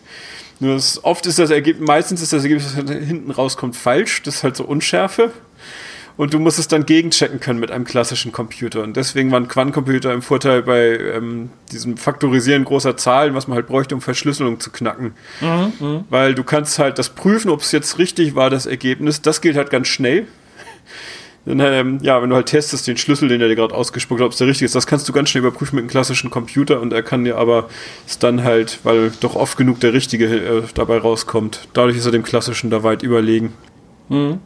Nur das, oft ist das Ergebnis, meistens ist das Ergebnis, das hinten rauskommt, falsch. Das ist halt so Unschärfe. Und du musst es dann gegenchecken können mit einem klassischen Computer. Und deswegen waren Quantencomputer im Vorteil bei ähm, diesem Faktorisieren großer Zahlen, was man halt bräuchte, um Verschlüsselung zu knacken. Mhm, Weil du kannst halt das prüfen, ob es jetzt richtig war, das Ergebnis. Das gilt halt ganz schnell. Dann, ähm, ja, wenn du halt testest, den Schlüssel, den er dir gerade ausgespuckt hat, ob es der richtige ist, das kannst du ganz schnell überprüfen mit einem klassischen Computer und er kann dir aber es dann halt, weil doch oft genug der richtige äh, dabei rauskommt. Dadurch ist er dem klassischen da weit überlegen. Mhm.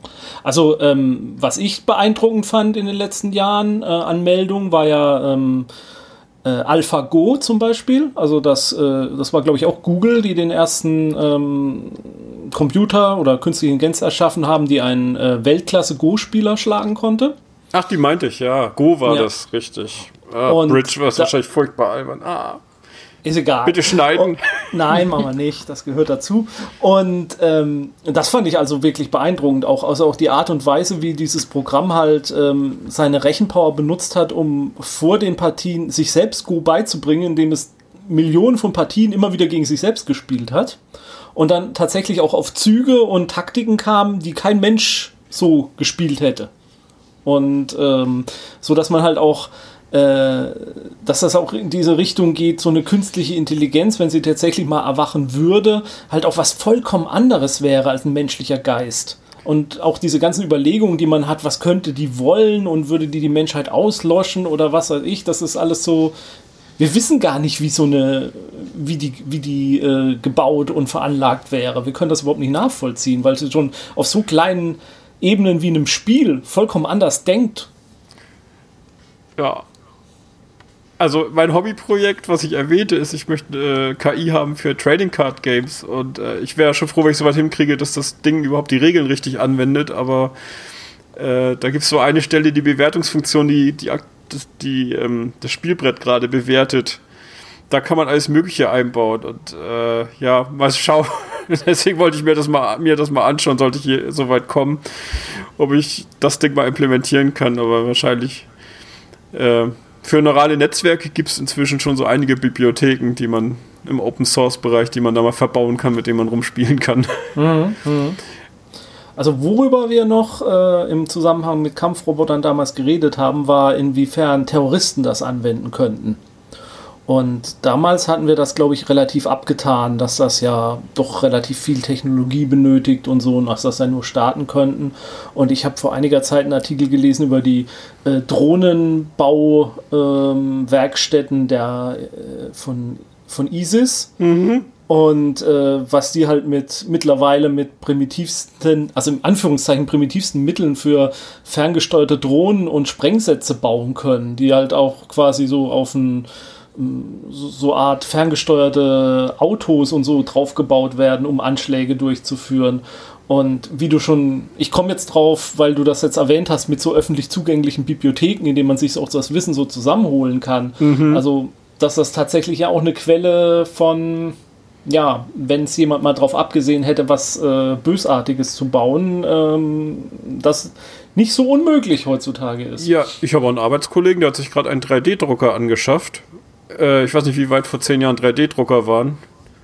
Also, ähm, was ich beeindruckend fand in den letzten Jahren äh, an Meldungen, war ja ähm, äh, AlphaGo zum Beispiel. Also, das, äh, das war, glaube ich, auch Google, die den ersten ähm, Computer oder künstliche Intelligenz erschaffen haben, die einen äh, Weltklasse-Go-Spieler schlagen konnte. Ach, die meinte ich, ja. Go war ja. das, richtig. Ah, Und Bridge war wahrscheinlich furchtbar albern. Ah. Ist egal. Bitte schneiden. Und, nein, machen wir nicht. Das gehört dazu. Und ähm, das fand ich also wirklich beeindruckend. Auch, also auch die Art und Weise, wie dieses Programm halt ähm, seine Rechenpower benutzt hat, um vor den Partien sich selbst Go beizubringen, indem es Millionen von Partien immer wieder gegen sich selbst gespielt hat. Und dann tatsächlich auch auf Züge und Taktiken kam, die kein Mensch so gespielt hätte. Und ähm, so dass man halt auch dass das auch in diese Richtung geht, so eine künstliche Intelligenz, wenn sie tatsächlich mal erwachen würde, halt auch was vollkommen anderes wäre als ein menschlicher Geist. Und auch diese ganzen Überlegungen, die man hat, was könnte die wollen und würde die die Menschheit auslöschen oder was weiß ich, das ist alles so. Wir wissen gar nicht, wie so eine, wie die, wie die äh, gebaut und veranlagt wäre. Wir können das überhaupt nicht nachvollziehen, weil sie schon auf so kleinen Ebenen wie einem Spiel vollkommen anders denkt. Ja, also mein Hobbyprojekt, was ich erwähnte, ist, ich möchte äh, KI haben für Trading Card Games und äh, ich wäre schon froh, wenn ich so weit hinkriege, dass das Ding überhaupt die Regeln richtig anwendet, aber äh, da gibt es so eine Stelle, die Bewertungsfunktion, die, die, das, die ähm, das Spielbrett gerade bewertet. Da kann man alles Mögliche einbauen und äh, ja, mal schauen. Deswegen wollte ich mir das mal mir das mal anschauen, sollte ich hier so weit kommen, ob ich das Ding mal implementieren kann, aber wahrscheinlich äh, für neurale Netzwerke gibt es inzwischen schon so einige Bibliotheken, die man im Open Source Bereich, die man da mal verbauen kann, mit denen man rumspielen kann. Mhm, mh. Also worüber wir noch äh, im Zusammenhang mit Kampfrobotern damals geredet haben, war, inwiefern Terroristen das anwenden könnten. Und damals hatten wir das, glaube ich, relativ abgetan, dass das ja doch relativ viel Technologie benötigt und so, und dass das dann nur starten könnten. Und ich habe vor einiger Zeit einen Artikel gelesen über die äh, Drohnenbauwerkstätten ähm, der äh, von, von ISIS. Mhm. Und äh, was die halt mit mittlerweile mit primitivsten, also im Anführungszeichen primitivsten Mitteln für ferngesteuerte Drohnen und Sprengsätze bauen können, die halt auch quasi so auf ein so, so Art ferngesteuerte Autos und so draufgebaut werden, um Anschläge durchzuführen. Und wie du schon, ich komme jetzt drauf, weil du das jetzt erwähnt hast, mit so öffentlich zugänglichen Bibliotheken, in denen man sich auch das Wissen so zusammenholen kann. Mhm. Also, dass das tatsächlich ja auch eine Quelle von, ja, wenn es jemand mal drauf abgesehen hätte, was äh, Bösartiges zu bauen, ähm, das nicht so unmöglich heutzutage ist. Ja, ich habe einen Arbeitskollegen, der hat sich gerade einen 3D-Drucker angeschafft äh, ich weiß nicht, wie weit vor zehn Jahren 3D-Drucker waren.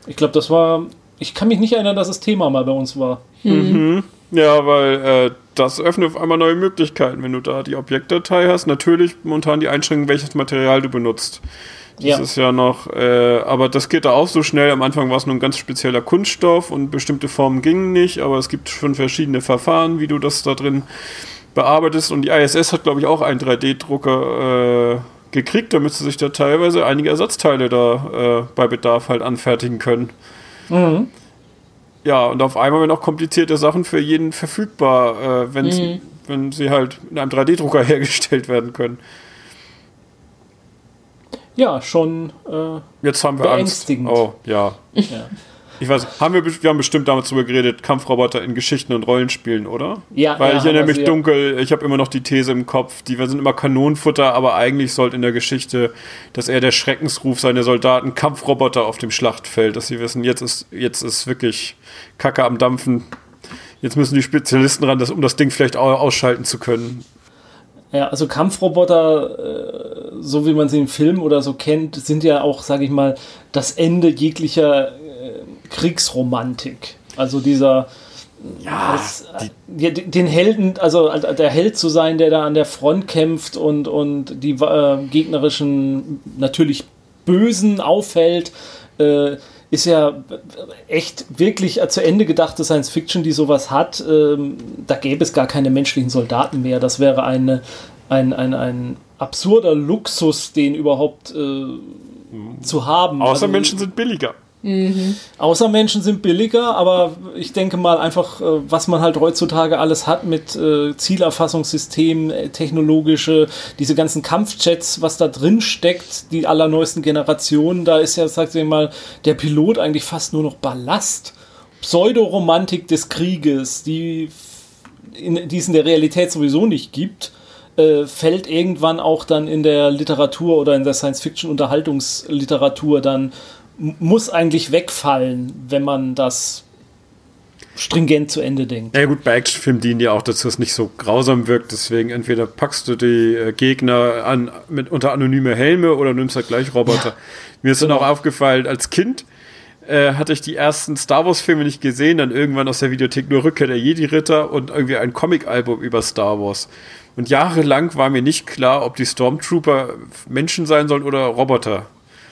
Ich glaube, das war. Ich kann mich nicht erinnern, dass das Thema mal bei uns war. Mhm. Ja, weil äh, das öffnet auf einmal neue Möglichkeiten, wenn du da die Objektdatei hast. Natürlich momentan die Einschränkung, welches Material du benutzt. Das ja. ist ja noch, äh, aber das geht da auch so schnell. Am Anfang war es nur ein ganz spezieller Kunststoff und bestimmte Formen gingen nicht, aber es gibt schon verschiedene Verfahren, wie du das da drin bearbeitest. Und die ISS hat, glaube ich, auch einen 3D-Drucker äh, gekriegt, damit sie sich da teilweise einige Ersatzteile da äh, bei Bedarf halt anfertigen können. Mhm. Ja, und auf einmal werden auch komplizierte Sachen für jeden verfügbar, äh, mhm. wenn sie halt in einem 3D-Drucker hergestellt werden können. Ja, schon äh, Jetzt haben wir Angst. Oh, ja. ja. Ich weiß, haben wir, wir haben bestimmt damals darüber geredet, Kampfroboter in Geschichten und Rollenspielen, oder? Ja. Weil ja, ich erinnere mich ja. dunkel, ich habe immer noch die These im Kopf, die sind immer Kanonenfutter, aber eigentlich sollte in der Geschichte, dass er der Schreckensruf seiner Soldaten Kampfroboter auf dem Schlachtfeld, dass sie wissen, jetzt ist, jetzt ist wirklich Kacke am Dampfen. Jetzt müssen die Spezialisten ran, das, um das Ding vielleicht ausschalten zu können. Ja, also Kampfroboter, äh, so wie man sie im Film oder so kennt, sind ja auch, sage ich mal, das Ende jeglicher Kriegsromantik. Also dieser, ja, als, die, den Helden, also der Held zu sein, der da an der Front kämpft und, und die äh, gegnerischen, natürlich Bösen aufhält, äh, ist ja echt wirklich zu Ende gedachte Science Fiction, die sowas hat. Ähm, da gäbe es gar keine menschlichen Soldaten mehr. Das wäre eine, ein, ein, ein absurder Luxus, den überhaupt äh, mhm. zu haben. Außer also, Menschen sind billiger. Mhm. Außermenschen sind billiger, aber ich denke mal einfach, äh, was man halt heutzutage alles hat mit äh, Zielerfassungssystem, äh, technologische, diese ganzen Kampfjets, was da drin steckt, die allerneuesten Generationen, da ist ja, sagt ihr mal, der Pilot eigentlich fast nur noch Ballast. Pseudoromantik des Krieges, die, in, die es in der Realität sowieso nicht gibt. Fällt irgendwann auch dann in der Literatur oder in der Science-Fiction-Unterhaltungsliteratur dann muss eigentlich wegfallen, wenn man das stringent zu Ende denkt. Ja gut, bei Actionfilmen dienen ja auch dazu, dass es nicht so grausam wirkt. Deswegen entweder packst du die äh, Gegner an mit unter anonyme Helme oder nimmst halt gleich Roboter. Ja, Mir ist genau. dann auch aufgefallen, als Kind äh, hatte ich die ersten Star Wars Filme nicht gesehen, dann irgendwann aus der Videothek nur Rückkehr der Jedi-Ritter und irgendwie ein Comic-Album über Star Wars. Und jahrelang war mir nicht klar, ob die Stormtrooper Menschen sein sollen oder Roboter.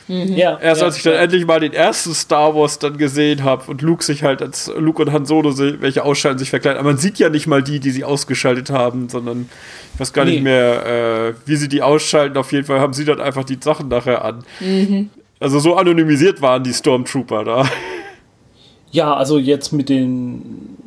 Mhm. Ja, Erst ja, als ich dann ja. endlich mal den ersten Star Wars dann gesehen habe und Luke sich halt als Luke und Han Solo, welche ausschalten, sich verkleiden. Aber man sieht ja nicht mal die, die sie ausgeschaltet haben, sondern ich weiß gar nee. nicht mehr, äh, wie sie die ausschalten. Auf jeden Fall haben sie dann einfach die Sachen nachher an. Mhm. Also so anonymisiert waren die Stormtrooper da. Ja, also jetzt mit den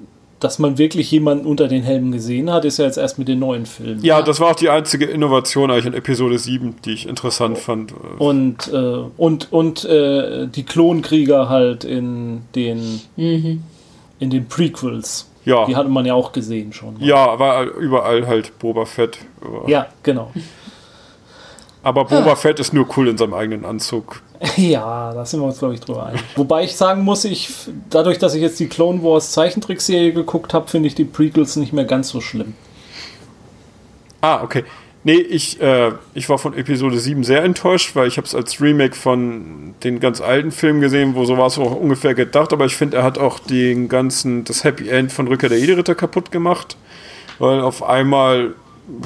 dass man wirklich jemanden unter den Helmen gesehen hat, ist ja jetzt erst mit den neuen Filmen. Ja, das war auch die einzige Innovation eigentlich in Episode 7, die ich interessant fand. Und, äh, und, und äh, die Klonkrieger halt in den, mhm. in den Prequels. Ja. Die hatte man ja auch gesehen schon. Mal. Ja, war überall halt Boba Fett. Ja, genau. Aber Boba Fett ist nur cool in seinem eigenen Anzug. Ja, da sind wir uns, glaube ich, drüber ein. Wobei ich sagen muss, ich, dadurch, dass ich jetzt die Clone Wars Zeichentrickserie geguckt habe, finde ich die Prequels nicht mehr ganz so schlimm. Ah, okay. Nee, ich, äh, ich war von Episode 7 sehr enttäuscht, weil ich habe es als Remake von den ganz alten Filmen gesehen, wo so war es auch ungefähr gedacht, aber ich finde, er hat auch den ganzen, das Happy End von Rückkehr der Jedi-Ritter kaputt gemacht, weil auf einmal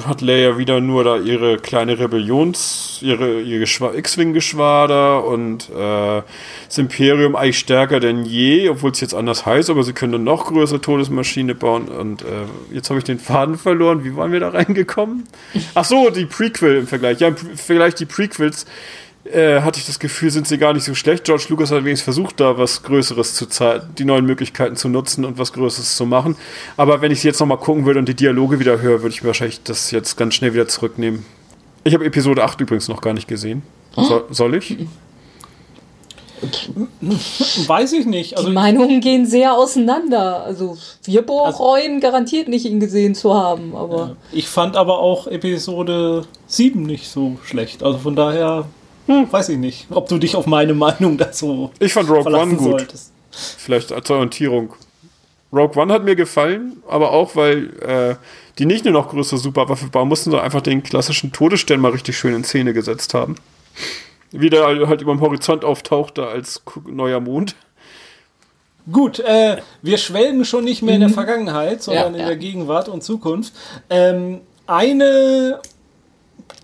hat Leia wieder nur da ihre kleine Rebellions, ihre, ihre X-Wing-Geschwader und äh, das Imperium eigentlich stärker denn je, obwohl es jetzt anders heißt, aber sie können eine noch größere Todesmaschine bauen und äh, jetzt habe ich den Faden verloren. Wie waren wir da reingekommen? Ach so, die Prequel im Vergleich. Ja, im Vergleich die Prequels äh, hatte ich das Gefühl, sind sie gar nicht so schlecht. George Lucas hat wenigstens versucht, da was Größeres zu zeigen, die neuen Möglichkeiten zu nutzen und was Größeres zu machen. Aber wenn ich sie jetzt nochmal gucken würde und die Dialoge wieder höre, würde ich wahrscheinlich das jetzt ganz schnell wieder zurücknehmen. Ich habe Episode 8 übrigens noch gar nicht gesehen. So, soll ich? Weiß ich nicht. Also die Meinungen gehen sehr auseinander. Also wir bereuen also, garantiert nicht, ihn gesehen zu haben. Aber ich fand aber auch Episode 7 nicht so schlecht. Also von daher hm, weiß ich nicht, ob du dich auf meine Meinung dazu. Ich fand Rogue One gut. Solltest. Vielleicht als Orientierung. Rogue One hat mir gefallen, aber auch, weil äh, die nicht nur noch größere Superwaffe bauen mussten, sondern einfach den klassischen Todesstern mal richtig schön in Szene gesetzt haben. Wie der halt über dem Horizont auftauchte als neuer Mond. Gut, äh, wir schwelgen schon nicht mehr in der mhm. Vergangenheit, sondern ja, in der Gegenwart und Zukunft. Ähm, eine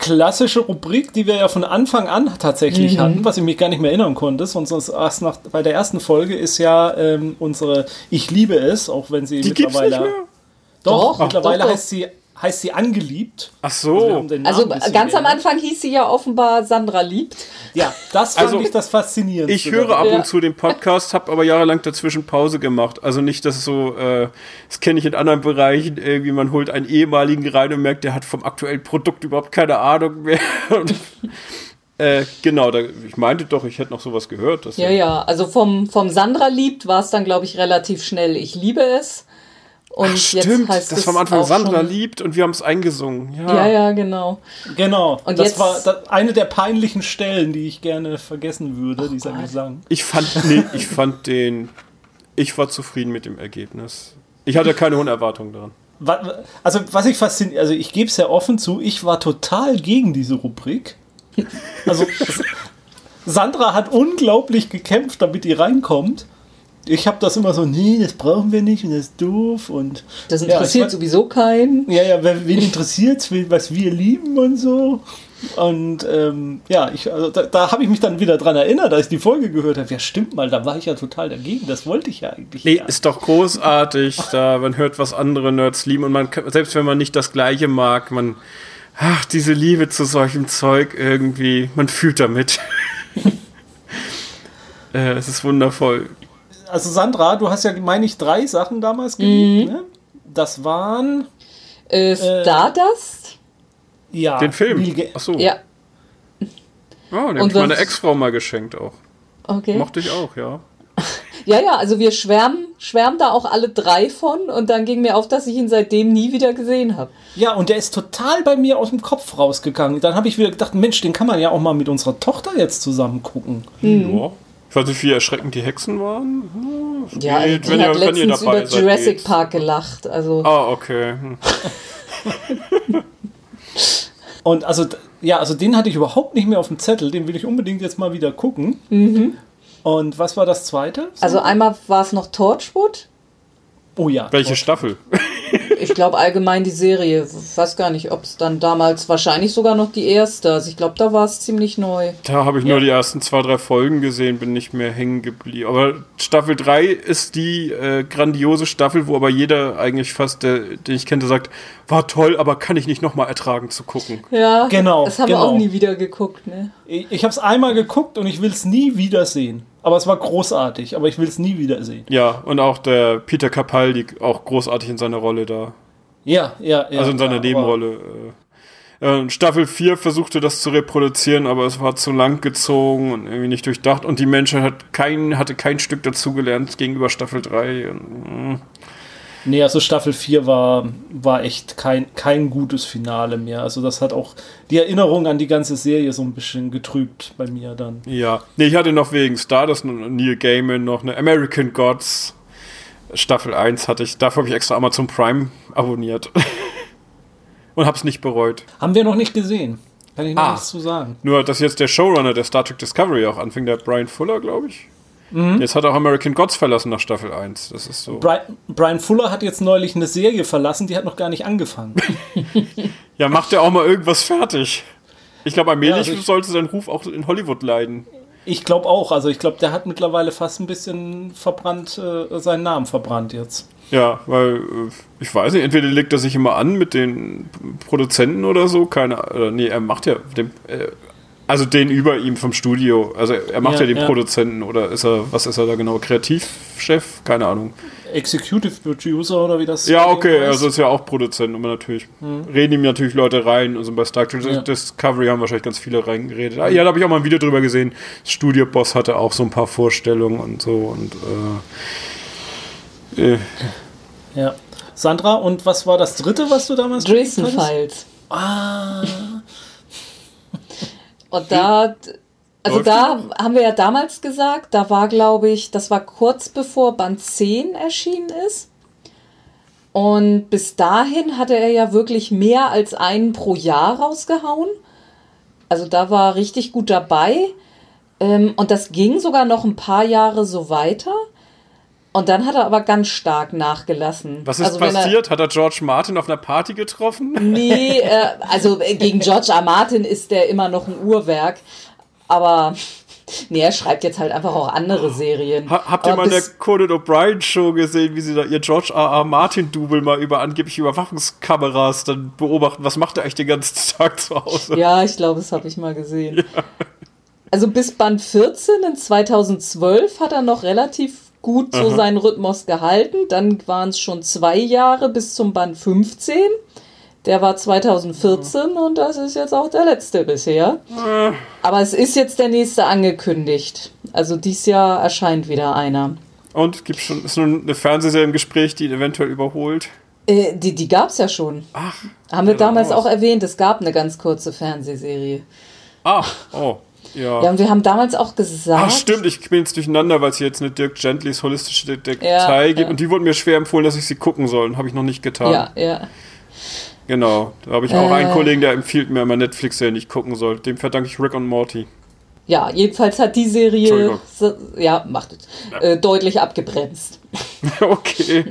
klassische Rubrik, die wir ja von Anfang an tatsächlich mhm. hatten, was ich mich gar nicht mehr erinnern konnte. Sonst erst nach, bei der ersten Folge ist ja ähm, unsere Ich liebe es, auch wenn sie die mittlerweile. Doch, doch, mittlerweile doch, doch. heißt sie heißt sie angeliebt. Ach so. Also, also ganz am Anfang hieß sie ja offenbar Sandra liebt. Ja, das fand also, ich das faszinierend. Ich höre ab und zu den Podcast, habe aber jahrelang dazwischen Pause gemacht. Also nicht, dass es so, äh, das kenne ich in anderen Bereichen, irgendwie man holt einen ehemaligen rein und merkt, der hat vom aktuellen Produkt überhaupt keine Ahnung mehr. Äh, genau, da, ich meinte doch, ich hätte noch sowas gehört. ja, ja, also vom, vom Sandra liebt war es dann, glaube ich, relativ schnell. Ich liebe es. Und Ach, stimmt, das war am Anfang Sandra liebt und wir haben es eingesungen. Ja. ja, ja, genau. Genau. Und das jetzt war das, eine der peinlichen Stellen, die ich gerne vergessen würde, oh dieser Gott. Gesang. Ich fand, nee, ich fand den, ich war zufrieden mit dem Ergebnis. Ich hatte keine hohen Erwartungen daran. Also, was ich fasziniert, also ich gebe es ja offen zu, ich war total gegen diese Rubrik. Also, Sandra hat unglaublich gekämpft, damit die reinkommt. Ich habe das immer so, nee, das brauchen wir nicht und das ist doof und. Das Ja, interessiert weiß- sowieso keinen. Ja, ja, wen interessiert was wir lieben und so. Und ähm, ja, ich, also da, da habe ich mich dann wieder dran erinnert, als ich die Folge gehört habe. Ja, stimmt mal, da war ich ja total dagegen. Das wollte ich ja eigentlich. Nee, gar ist doch großartig, da man hört, was andere Nerds lieben und man kann, selbst wenn man nicht das Gleiche mag, man, ach, diese Liebe zu solchem Zeug irgendwie, man fühlt damit. äh, es ist wundervoll. Also Sandra, du hast ja, meine ich, drei Sachen damals geliebt. Ne? Das waren Äh, Stardust? ja Den Film. Neil Ga- Ach so. Ja, Oh, den Und habe ich meiner Ex-Frau mal geschenkt auch. okay. Mochte ich auch, ja. Ja, ja, also wir schwärmen, schwärmen da auch alle drei von und dann ging mir auf, dass ich ihn seitdem nie wieder gesehen habe. Ja, und der ist total bei mir aus dem Kopf rausgegangen. Dann habe ich wieder gedacht, Mensch, den kann man ja auch mal mit unserer Tochter jetzt zusammen gucken. Ja. Ich weiß nicht, wie erschreckend die Hexen waren. Hm, Ja, also die hat letztens über seid, Jurassic geht's. Park gelacht. Also Ah, okay. Hm. Und also, ja, also den hatte ich überhaupt nicht mehr auf dem Zettel. Den will ich unbedingt jetzt mal wieder gucken. Und was war das zweite? Mhm. Also einmal war es noch Torchwood. oh ja. Welche Staffel? Ich glaube allgemein die Serie. Weiß gar nicht, ob es dann damals wahrscheinlich sogar noch die erste. Also ich glaube, da war es ziemlich neu. Da habe ich nur die ersten zwei, drei Folgen gesehen, bin nicht mehr hängen geblieben. Aber Staffel 3 ist die äh, grandiose Staffel, wo aber jeder eigentlich fast, der, den ich kenne, sagt, war toll, aber kann ich nicht nochmal ertragen zu gucken. Ja, Genau, Das haben wir genau. auch nie wieder geguckt, ne? Ich, ich habe es einmal geguckt und ich will es nie wiedersehen. Aber es war großartig, aber ich will es nie wiedersehen. Ja, und auch der Peter Capaldi, auch großartig in seiner Rolle da. Ja, ja, ja. Also in seiner ja, Nebenrolle. Äh, äh, Staffel 4 versuchte das zu reproduzieren, aber es war zu lang gezogen und irgendwie nicht durchdacht. Und die Menschheit hat kein, hatte kein Stück dazugelernt gegenüber Staffel 3. Und, mm. Nee, also Staffel 4 war, war echt kein, kein gutes Finale mehr. Also das hat auch die Erinnerung an die ganze Serie so ein bisschen getrübt bei mir dann. Ja, nee, ich hatte noch wegen Stardust und Neil Gaiman noch eine American Gods Staffel 1 hatte ich. Dafür habe ich extra Amazon Prime abonniert. und habe es nicht bereut. Haben wir noch nicht gesehen. Kann ich noch Ah. nichts zu sagen. Nur, dass jetzt der Showrunner der Star Trek Discovery auch anfing, der Brian Fuller, glaube ich. Mhm. Jetzt hat er auch American Gods verlassen nach Staffel 1. Das ist so. Brian, Brian Fuller hat jetzt neulich eine Serie verlassen, die hat noch gar nicht angefangen. Ja, macht er auch mal irgendwas fertig. Ich glaube, allmählich Ja, also ich- sollte sein Ruf auch in Hollywood leiden. Ich glaube auch. Also ich glaube, der hat mittlerweile fast ein bisschen verbrannt, äh, seinen Namen verbrannt jetzt. Ja, weil, äh, ich weiß nicht, entweder legt er sich immer an mit den Produzenten oder so, keine oder nee, er macht ja den, äh, also den über ihm vom Studio. Also er macht ja, Ja, den ja. Produzenten oder ist er, was ist er da genau? Kreativchef? Keine Ahnung. Executive Producer oder wie das Ja, okay, heißt. also ist ja auch Produzent, aber natürlich reden ihm natürlich Leute rein. Also bei Star Trek Ja. Discovery haben wahrscheinlich ganz viele reingeredet. Ah, Ja, da habe ich auch mal ein Video drüber gesehen. Das Studioboss hatte auch so ein paar Vorstellungen und so und äh, äh, Ja. Sandra, und was war das dritte, was du damals Dresden? Files. Ah, Und da, also Läuft da die haben wir ja damals gesagt, da war, glaube ich, das war kurz bevor Band 10 erschienen ist. Und bis dahin hatte er ja wirklich mehr als einen pro Jahr rausgehauen. Also da war richtig gut dabei. Ähm, und das ging sogar noch ein paar Jahre so weiter. Und dann hat er aber ganz stark nachgelassen. was ist also wenn er- passiert? Hat er George Martin auf einer Party getroffen? Nee, äh, also äh, gegen George R. Martin ist der immer noch ein Uhrwerk. Aber nee, er schreibt jetzt halt einfach auch andere Serien. Ha habt ihr Aber mal in der Conan O'Brien Show gesehen, wie sie da ihr George R. R. Martin Double mal über angeblich Überwachungskameras dann beobachten? Was macht er eigentlich den ganzen Tag zu Hause? Ja, ich glaube, das habe ich mal gesehen. Also bis Band 14 in 2012 hat er noch relativ gut so seinen Rhythmus gehalten. Dann waren es schon zwei Jahre bis zum Band 15. Der war 2014 und das ist jetzt auch der letzte bisher. Aber es ist jetzt der nächste angekündigt. Also dieses Jahr erscheint wieder einer. Und gibt schon ist nun eine Fernsehserie im Gespräch, die ihn eventuell überholt? Äh, die die gab es ja schon. Ach, Haben wir damals raus. auch erwähnt, es gab eine ganz kurze Fernsehserie. Ah, oh, ja. Ja, und wir haben damals auch gesagt. Ach, stimmt, ich bin jetzt durcheinander, weil es hier jetzt eine Dirk Gentlys holistische Detektei Ja, gibt ja. und die wurden mir schwer empfohlen, dass ich sie gucken soll. Habe ich noch nicht getan. Ja, ja. Genau. Da habe ich auch Äh. einen Kollegen, der empfiehlt mir immer Netflix, der nicht gucken soll. Dem verdanke ich Rick und Morty. Ja, jedenfalls hat die Serie ja, macht es, äh, deutlich abgebremst. okay.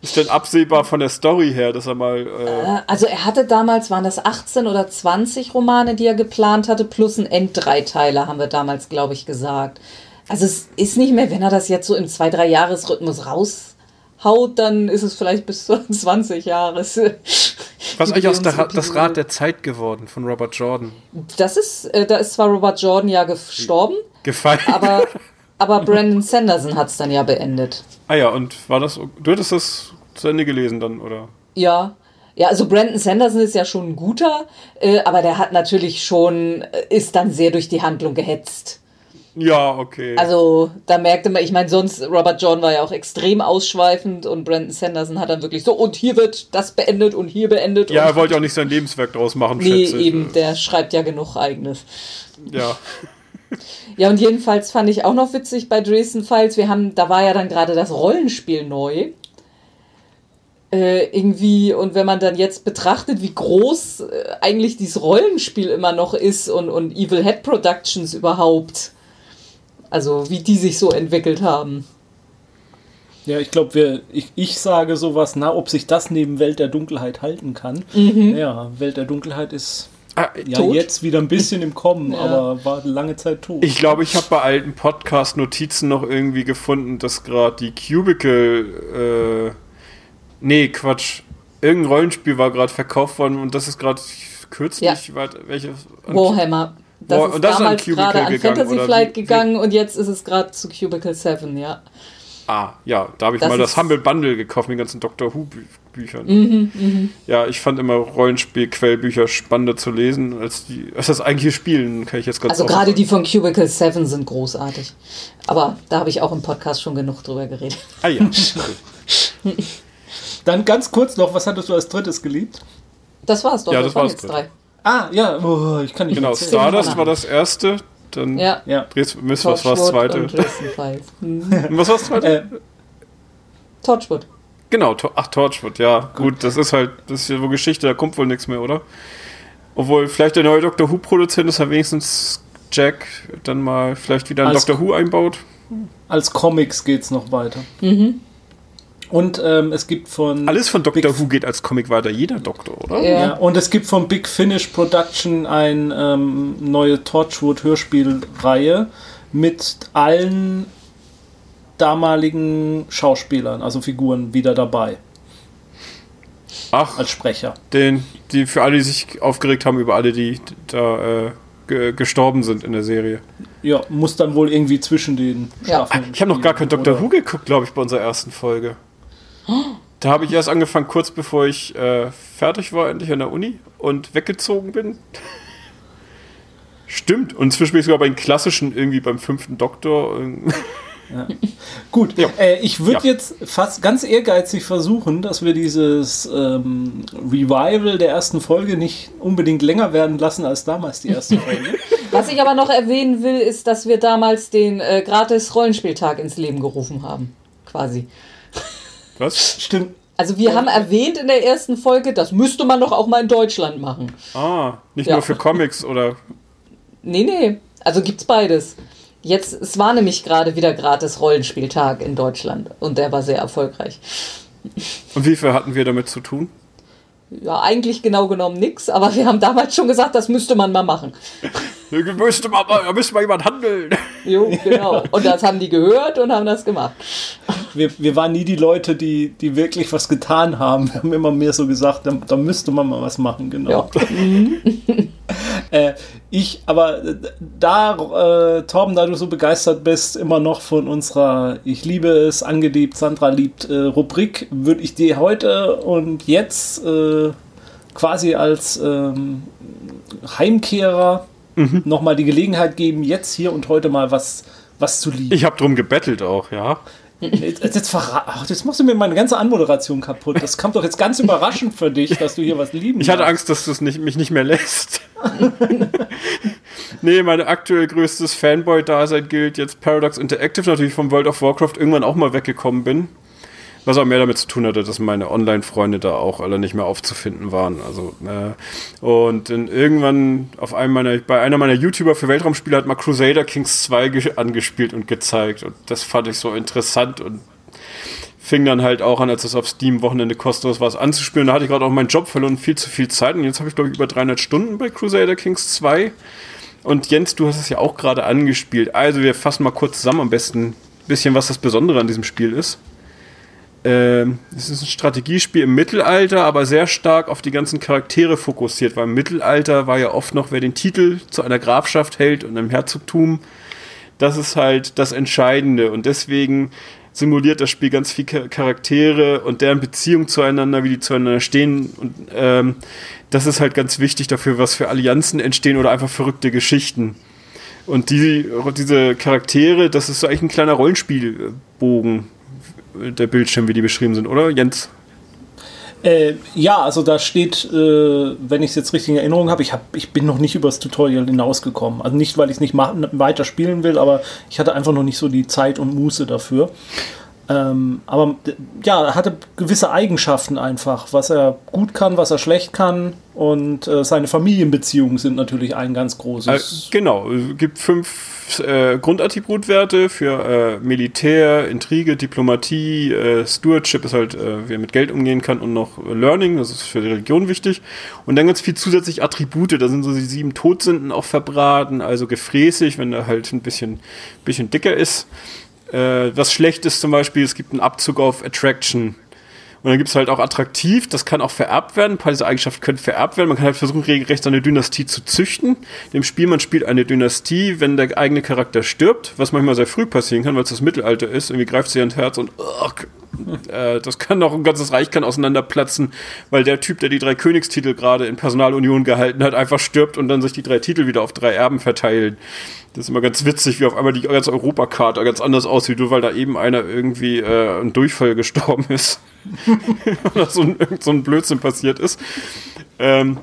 Ist denn absehbar von der Story her, dass er mal. Äh, Äh, Also er hatte damals, waren das 18 oder 20 Romane, die er geplant hatte, plus ein Enddreiteiler, haben wir damals, glaube ich, gesagt. Also es ist nicht mehr, wenn er das jetzt so im 2-3-Jahres-Rhythmus raushaut, dann ist es vielleicht bis zu 20 Jahres. was ist eigentlich aus der, das. Rad der Zeit geworden von Robert Jordan? Das ist, äh, da ist zwar Robert Jordan ja gestorben, Gefallen. aber, aber Brandon Sanderson hat es dann ja beendet. ah ja, und war das. Du hattest das zu Ende gelesen dann, oder? Ja. Ja, also Brandon Sanderson ist ja schon ein guter, äh, aber der hat natürlich schon, äh, ist dann sehr durch die Handlung gehetzt. Ja, okay. Also da merkte man, ich meine, sonst Robert John war ja auch extrem ausschweifend und Brandon Sanderson hat dann wirklich so, und hier wird das beendet und hier beendet. ja, er wollte auch nicht sein Lebenswerk draus machen, Nee, eben, der schreibt ja genug eigenes. Ja. Ja, und jedenfalls fand ich auch noch witzig bei Dresden Files, wir haben, da war ja dann gerade das Rollenspiel neu. Äh, irgendwie, und wenn man dann jetzt betrachtet, wie groß äh, eigentlich dieses Rollenspiel immer noch ist und, und Evil Head Productions überhaupt, also wie die sich so entwickelt haben. Ja, ich glaube, ich, ich sage sowas, na, ob sich das neben Welt der Dunkelheit halten kann. Mhm. Ja, Welt der Dunkelheit ist Ah, ja Tot? jetzt wieder ein bisschen im Kommen, Ja. aber war lange Zeit tot. Ich glaube, ich habe bei alten Podcast-Notizen noch irgendwie gefunden, dass gerade die Cubicle. Äh, nee, Quatsch. Irgendein Rollenspiel war gerade verkauft worden und das ist gerade kürzlich. Warte, welches? Warhammer. Das War- ist und das ist an damals Cubicle gerade an gegangen, Fantasy Flight wie- gegangen und jetzt ist es gerade zu Cubicle 7, ja. Ah, ja, da habe ich Das mal das Humble Bundle gekauft mit den ganzen Doctor Who-Büchern. Mhm, Ja, ich fand immer Rollenspiel-Quellbücher spannender zu lesen als, die, als das eigentliche Spielen, kann ich jetzt ganz Also gerade die von Cubicle 7 sind großartig. Aber da habe ich auch im Podcast schon genug drüber geredet. Ah ja. Dann ganz kurz noch, was hattest du als drittes geliebt? Das war's doch, Ja, das, das waren war's jetzt drei. Ah, ja, oh, ich kann nicht genau. Stardust war das erste. Dann Ja, Ja, Dres- Mist, was war das Torchwood zweite? und Dresden Files. Und was war das zweite? äh, Torchwood. Genau, Tor- ach, Torchwood, ja. Gut, das ist halt, das ist ja wohl Geschichte, da kommt wohl nichts mehr, oder? Obwohl, vielleicht der neue Doctor Who-Produzent ist ja wenigstens Jack dann mal vielleicht wieder ein Doctor Who einbaut. als Comics geht's noch weiter. Mhm. Und ähm, es gibt von Alles von Doctor Big- Who geht als Comic weiter, jeder Doktor, oder? Ja. Ja, und es gibt von Big Finish Production eine ähm, neue Torchwood Hörspielreihe mit allen damaligen Schauspielern, also Figuren, wieder dabei Ach, als Sprecher. den, die für alle, die sich aufgeregt haben über alle, die da äh, ge gestorben sind in der Serie. Ja, muss dann wohl irgendwie zwischen den Ja. Staffeln. Ich habe noch gar kein Doctor? Who geguckt, glaube ich, bei unserer ersten Folge. Da habe ich erst angefangen, kurz bevor ich äh, fertig war, endlich an der Uni und weggezogen bin. Stimmt. Und inzwischen bin ich sogar bei den klassischen, irgendwie beim fünften Doktor. Gut, Ja. äh, ich würde Ja. jetzt fast ganz ehrgeizig versuchen, dass wir dieses ähm, Revival der ersten Folge nicht unbedingt länger werden lassen als damals die erste Folge. Was ich aber noch erwähnen will, ist, dass wir damals den äh, gratis Rollenspieltag ins Leben gerufen haben. Quasi. Was? Stimmt. Also wir haben erwähnt in der ersten Folge, das müsste man doch auch mal in Deutschland machen. Ah, nicht Ja. nur für Comics oder. Nee, nee. Also gibt's beides. Jetzt, es war nämlich gerade wieder gratis Rollenspieltag in Deutschland und der war sehr erfolgreich. Und wie viel hatten wir damit zu tun? Ja, eigentlich genau genommen nix, aber wir haben damals schon gesagt, das müsste man mal machen. Da müsste mal, da müsste mal jemand handeln. Jo, genau. Und das haben die gehört und haben das gemacht. Wir, wir waren nie die Leute, die, die wirklich was getan haben. Wir haben immer mehr so gesagt, da, da müsste man mal was machen, genau. Ja. Äh, ich, aber äh, da, äh, Torben, da du so begeistert bist, immer noch von unserer Ich liebe es, angeliebt, Sandra liebt äh, Rubrik, würde ich dir heute und jetzt äh, quasi als ähm, Heimkehrer Mhm. nochmal die Gelegenheit geben, jetzt hier und heute mal was, was zu lieben. Ich habe drum gebettelt auch, ja. Jetzt, jetzt, Ach, jetzt machst du mir meine ganze Anmoderation kaputt. Das kam doch jetzt ganz überraschend für dich, dass du hier was lieben Ich hatte darfst. Angst, dass du es nicht, mich nicht mehr lässt. nee, mein aktuell größtes Fanboy-Dasein gilt jetzt Paradox Interactive, natürlich vom World of Warcraft irgendwann auch mal weggekommen bin. Was auch mehr damit zu tun hatte, dass meine Online-Freunde da auch alle nicht mehr aufzufinden waren. Also, äh, und dann irgendwann auf einem meiner, bei einer meiner YouTuber für Weltraumspiele hat mal Crusader Kings 2 angespielt und gezeigt. Und das fand ich so interessant und fing dann halt auch an, als es auf Steam Wochenende kostenlos war, es anzuspielen. Da hatte ich gerade auch meinen Job verloren, viel zu viel Zeit. Und jetzt habe ich, glaube ich, über 300 Stunden bei Crusader Kings 2. Und Jens, du hast es ja auch gerade angespielt. Also wir fassen mal kurz zusammen am besten ein bisschen, was das Besondere an diesem Spiel ist. Ähm, es ist ein Strategiespiel im Mittelalter, aber sehr stark auf die ganzen Charaktere fokussiert, weil im Mittelalter war ja oft noch, wer den Titel zu einer Grafschaft hält und einem Herzogtum. Das ist halt das Entscheidende und deswegen simuliert das Spiel ganz viele Charaktere und deren Beziehung zueinander, wie die zueinander stehen und ähm, das ist halt ganz wichtig dafür, was für Allianzen entstehen oder einfach verrückte Geschichten. Und die, diese Charaktere, das ist so eigentlich ein kleiner Rollenspielbogen der Bildschirm, wie die beschrieben sind, oder Jens? Äh, ja, also da steht, äh, wenn ich es jetzt richtig in Erinnerung habe, ich, hab, ich bin noch nicht übers Tutorial hinausgekommen. Also nicht, weil ich es nicht weiter spielen will, aber ich hatte einfach noch nicht so die Zeit und Muße dafür. Ähm, aber ja, er hatte gewisse Eigenschaften einfach, was er gut kann, was er schlecht kann. Und äh, seine Familienbeziehungen sind natürlich ein ganz großes. Äh, genau, es gibt fünf äh, Grundattributwerte für äh, Militär, Intrige, Diplomatie, äh, Stewardship ist halt, äh, wie er mit Geld umgehen kann und noch Learning, das ist für die Religion wichtig. Und dann ganz viel zusätzlich Attribute, da sind so die sieben Todsünden auch verbraten, also gefräßig, wenn er halt ein bisschen, bisschen dicker ist. Äh, was schlecht ist zum Beispiel, es gibt einen Abzug auf Attraction. Und dann gibt es halt auch attraktiv, das kann auch vererbt werden. Ein paar dieser Eigenschaften können vererbt werden. Man kann halt versuchen, regelrecht eine Dynastie zu züchten. Dem Spiel, man spielt eine Dynastie, wenn der eigene Charakter stirbt, was manchmal sehr früh passieren kann, weil es das Mittelalter ist. Irgendwie greift sie ans Herz und uh, äh, das kann auch ein ganzes Reich kann auseinanderplatzen, weil der Typ, der die drei Königstitel gerade in Personalunion gehalten hat, einfach stirbt und dann sich die drei Titel wieder auf drei Erben verteilen. Das ist immer ganz witzig, wie auf einmal die ganze Europakarte ganz anders aussieht, nur weil da eben einer irgendwie äh, ein Durchfall gestorben ist. Oder so ein, so ein Blödsinn passiert ist. Ähm,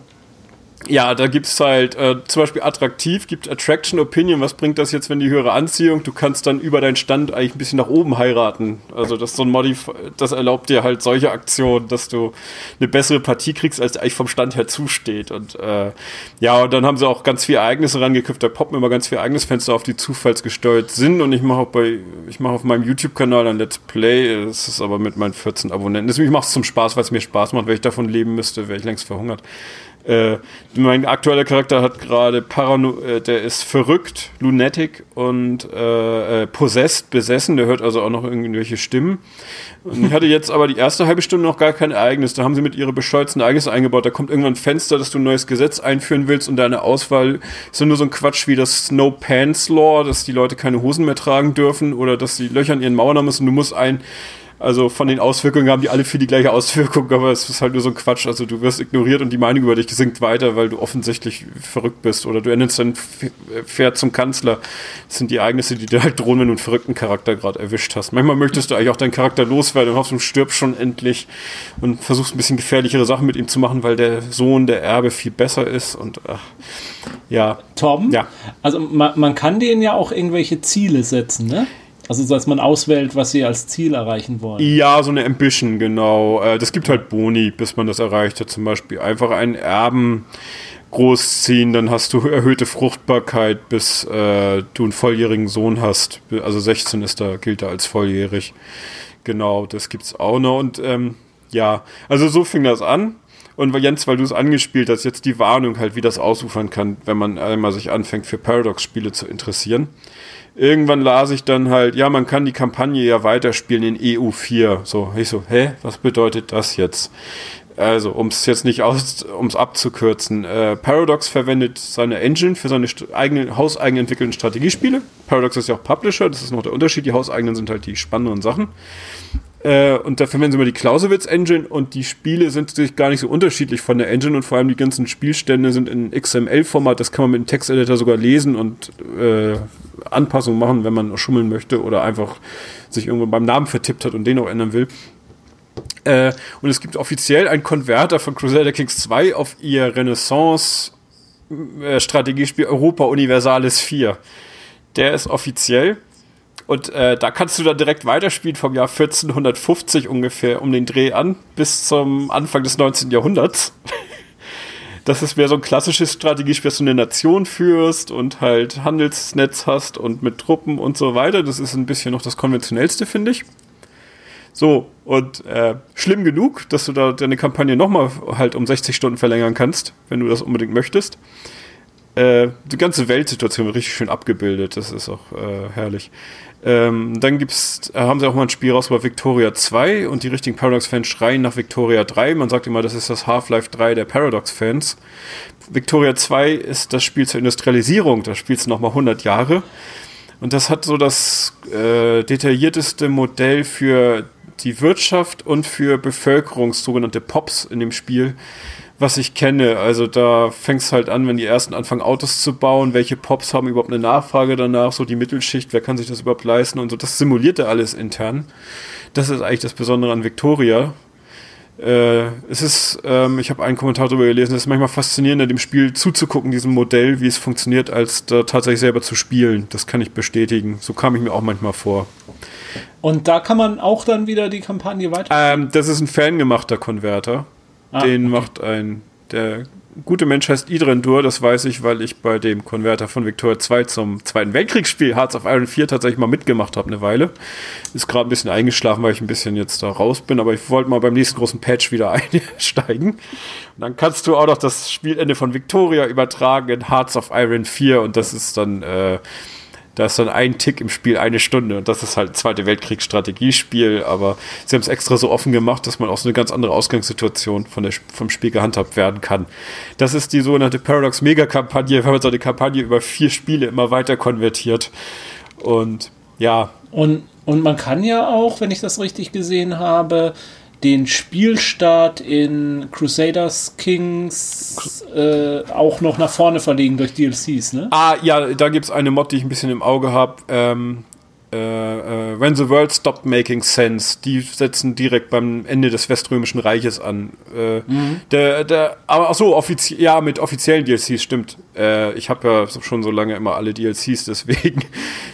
ja, da gibt es halt äh, zum Beispiel attraktiv, gibt Attraction Opinion. Was bringt das jetzt, wenn die höhere Anziehung? Du kannst dann über deinen Stand eigentlich ein bisschen nach oben heiraten. Also das so ein Modif das erlaubt dir halt solche Aktionen, dass du eine bessere Partie kriegst, als eigentlich vom Stand her zusteht. Und äh, ja, und dann haben sie auch ganz viele Ereignisse rangeknüpft. Da poppen immer ganz viele Ereignisfenster auf, die zufallsgesteuert sind. Und ich mache auch bei, ich mache auf meinem YouTube-Kanal ein Let's Play. Das ist aber mit meinen 14 Abonnenten. Deswegen mache es zum Spaß, weil es mir Spaß macht. Wenn ich davon leben müsste, wäre ich längst verhungert. Äh, mein aktueller Charakter hat gerade Parano, äh, der ist verrückt, lunatic und äh, äh, possessed, besessen. Der hört also auch noch irgendwelche Stimmen. Und ich hatte jetzt aber die erste halbe Stunde noch gar kein Ereignis. Da haben sie mit ihrer bescheuerten Ereignis eingebaut. Da kommt irgendwann ein Fenster, dass du ein neues Gesetz einführen willst und deine Auswahl ist nur so ein Quatsch wie das Snow Pants Law, dass die Leute keine Hosen mehr tragen dürfen oder dass die Löcher in ihren Mauern haben müssen. Du musst ein also von den Auswirkungen haben die alle für die gleiche Auswirkung, aber es ist halt nur so ein Quatsch. Also du wirst ignoriert und die Meinung über dich sinkt weiter, weil du offensichtlich verrückt bist. Oder du ernennst dein Pferd zum Kanzler. Das sind die Ereignisse, die dir halt drohen, wenn du einen verrückten Charakter gerade erwischt hast. Manchmal möchtest du eigentlich auch deinen Charakter loswerden und hoffst, du stirbst schon endlich und versuchst ein bisschen gefährlichere Sachen mit ihm zu machen, weil der Sohn, der Erbe viel besser ist und ach, ja. Tom? Ja. Also man, man kann denen ja auch irgendwelche Ziele setzen, ne? Also, dass man auswählt, was sie als Ziel erreichen wollen. Ja, so eine Ambition, genau. Äh, das gibt halt Boni, bis man das erreicht hat. Zum Beispiel einfach einen Erben großziehen, dann hast du erhöhte Fruchtbarkeit, bis äh, du einen volljährigen Sohn hast. Also 16 ist da, gilt er als volljährig. Genau, das gibt's auch noch. Und ähm, ja, also so fing das an. Und Jens, weil du es angespielt hast, jetzt die Warnung halt, wie das ausufern kann, wenn man einmal sich anfängt, für Paradox-Spiele zu interessieren irgendwann las ich dann halt, ja, man kann die Kampagne ja weiterspielen in EU4. So, ich so, hä, was bedeutet das jetzt? Also, um es jetzt nicht aus, um es abzukürzen, äh, Paradox verwendet seine Engine für seine eigenen, hauseigen entwickelten Strategiespiele. Paradox ist ja auch Publisher, das ist noch der Unterschied. Die hauseigenen sind halt die spannenden Sachen. Äh, und da verwenden sie immer die Clausewitz-Engine und die Spiele sind sich gar nicht so unterschiedlich von der Engine und vor allem die ganzen Spielstände sind in XML-Format, das kann man mit dem Texteditor sogar lesen und äh, Anpassungen machen, wenn man schummeln möchte oder einfach sich irgendwo beim Namen vertippt hat und den auch ändern will. Äh, und es gibt offiziell einen Konverter von Crusader Kings 2 auf ihr Renaissance-Strategiespiel äh, Europa Universalis 4. Der ist offiziell Und äh, da kannst du dann direkt weiterspielen vom Jahr 1450 ungefähr um den Dreh an bis zum Anfang des 19. Jahrhunderts. Das ist mehr so ein klassisches Strategiespiel, dass du eine Nation führst und halt Handelsnetz hast und mit Truppen und so weiter. Das ist ein bisschen noch das konventionellste, finde ich. So, und äh, schlimm genug, dass du da deine Kampagne nochmal halt um 60 Stunden verlängern kannst, wenn du das unbedingt möchtest. Äh, die ganze Weltsituation richtig schön abgebildet, das ist auch äh, herrlich. Ähm, dann gibt's, äh, haben sie auch mal ein Spiel rausgebracht, Victoria 2 und die richtigen Paradox-Fans schreien nach Victoria 3. Man sagt immer, das ist das Half-Life 3 der Paradox-Fans. Victoria 2 ist das Spiel zur Industrialisierung, da spielst du nochmal 100 Jahre. Und das hat so das äh, detaillierteste Modell für die Wirtschaft und für Bevölkerungs, sogenannte Pops in dem Spiel, was ich kenne. Also da fängt es halt an, wenn die ersten anfangen, Autos zu bauen, welche Pops haben überhaupt eine Nachfrage danach, so die Mittelschicht, wer kann sich das überhaupt leisten und so. Das simuliert er alles intern. Das ist eigentlich das Besondere an Victoria. Äh, es ist, ähm, ich habe einen Kommentar darüber gelesen, es ist manchmal faszinierender, dem Spiel zuzugucken, diesem Modell, wie es funktioniert, als da tatsächlich selber zu spielen. Das kann ich bestätigen. So kam ich mir auch manchmal vor. Und da kann man auch dann wieder die Kampagne weiter. Ähm, das ist ein fangemachter Konverter. Ah, Den okay. macht ein, der gute Mensch heißt Idrendur, das weiß ich, weil ich bei dem Konverter von Victoria 2 zum Zweiten Weltkriegsspiel Hearts of Iron 4 tatsächlich mal mitgemacht habe eine Weile. Ist gerade ein bisschen eingeschlafen, weil ich ein bisschen jetzt da raus bin, aber ich wollte mal beim nächsten großen Patch wieder einsteigen. Und dann kannst du auch noch das Spielende von Victoria übertragen in Hearts of Iron 4 und das ist dann äh, da ist dann ein Tick im Spiel eine Stunde und das ist halt Zweite Weltkriegsstrategiespiel, aber sie haben es extra so offen gemacht, dass man auch so eine ganz andere Ausgangssituation von der, vom Spiel gehandhabt werden kann. Das ist die sogenannte Paradox Mega Kampagne, wenn man so eine Kampagne über vier Spiele immer weiter konvertiert und ja. Und, und man kann ja auch, wenn ich das richtig gesehen habe, den Spielstart in Crusaders Kings äh, auch noch nach vorne verlegen durch DLCs, ne? Ah, ja, da gibt es eine Mod, die ich ein bisschen im Auge habe. Ähm, äh, äh, When the World Stopped Making Sense, die setzen direkt beim Ende des Weströmischen Reiches an. Äh, mhm. der, der, aber ach so, offizie ja, mit offiziellen DLCs, stimmt. Äh, ich habe ja schon so lange immer alle DLCs, deswegen.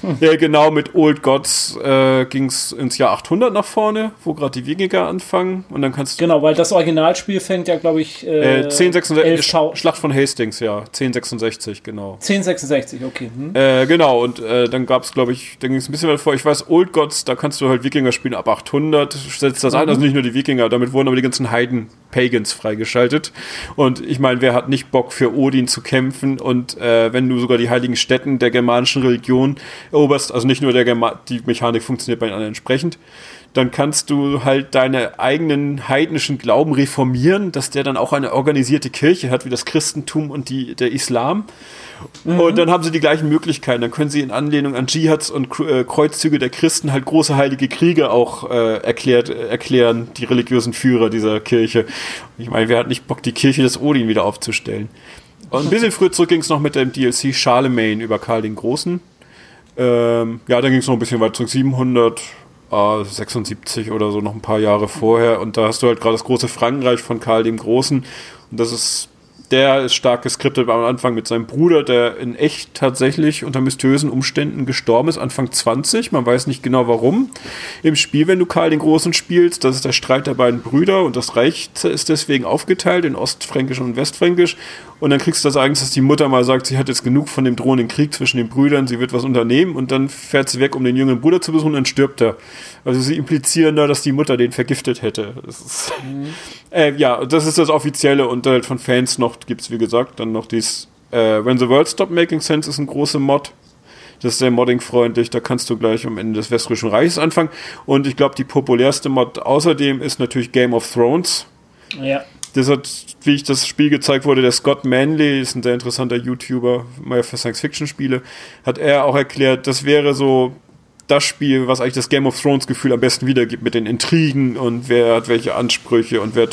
Mhm. ja, genau, mit Old Gods äh, ging es ins Jahr 800 nach vorne, wo gerade die Wikinger anfangen. Und dann kannst Genau, weil das Originalspiel fängt ja, glaube ich, äh, 1066, Schlacht von Hastings, ja. 1066, genau. 1066, okay. Hm. Äh, genau, und äh, dann gab es, glaube ich, dann ging es ein bisschen weiter vor. Ich weiß, Old Gods, da kannst du halt Wikinger spielen ab 800, setzt das mhm. ein, also nicht nur die Wikinger, damit wurden aber die ganzen Heiden, Pagans freigeschaltet. Und ich meine, wer hat nicht Bock für Odin zu kämpfen und äh, wenn du sogar die heiligen Städten der germanischen Religion eroberst, also nicht nur der Germa die Mechanik funktioniert bei ihnen entsprechend, dann kannst du halt deine eigenen heidnischen Glauben reformieren, dass der dann auch eine organisierte Kirche hat, wie das Christentum und die, der Islam. Mhm. Und dann haben sie die gleichen Möglichkeiten. Dann können sie in Anlehnung an Dschihads und äh, Kreuzzüge der Christen halt große heilige Kriege auch äh, erklärt, äh, erklären, die religiösen Führer dieser Kirche. Ich meine, wer hat nicht Bock, die Kirche des Odin wieder aufzustellen? Und ein bisschen früher zurück ging es noch mit dem DLC Charlemagne über Karl den Großen. Ähm, ja, dann ging es noch ein bisschen weiter zurück, 700, 76 oder so, noch ein paar Jahre vorher. Und da hast du halt gerade das große Frankreich von Karl dem Großen. Und das ist der ist stark geskriptet am Anfang mit seinem Bruder, der in echt tatsächlich unter mysteriösen Umständen gestorben ist, Anfang 20. Man weiß nicht genau warum. Im Spiel, wenn du Karl den Großen spielst, das ist der Streit der beiden Brüder und das Reich ist deswegen aufgeteilt in Ostfränkisch und Westfränkisch. Und dann kriegst du das eigentlich, dass die Mutter mal sagt, sie hat jetzt genug von dem drohenden Krieg zwischen den Brüdern, sie wird was unternehmen und dann fährt sie weg, um den jüngeren Bruder zu besuchen und dann stirbt er. Also sie implizieren da, dass die Mutter den vergiftet hätte. Das ist, mhm. äh, ja, das ist das Offizielle und halt von Fans noch gibt es, wie gesagt, dann noch dies äh, When the World Stop Making Sense ist ein großer Mod. Das ist sehr moddingfreundlich, da kannst du gleich am Ende des Westrischen Reiches anfangen. Und ich glaube, die populärste Mod außerdem ist natürlich Game of Thrones. Ja das hat, wie ich das Spiel gezeigt wurde, der Scott Manley, ist ein sehr interessanter YouTuber, mal für Science-Fiction-Spiele, hat er auch erklärt, das wäre so das Spiel, was eigentlich das Game of Thrones-Gefühl am besten wiedergibt, mit den Intrigen und wer hat welche Ansprüche und wer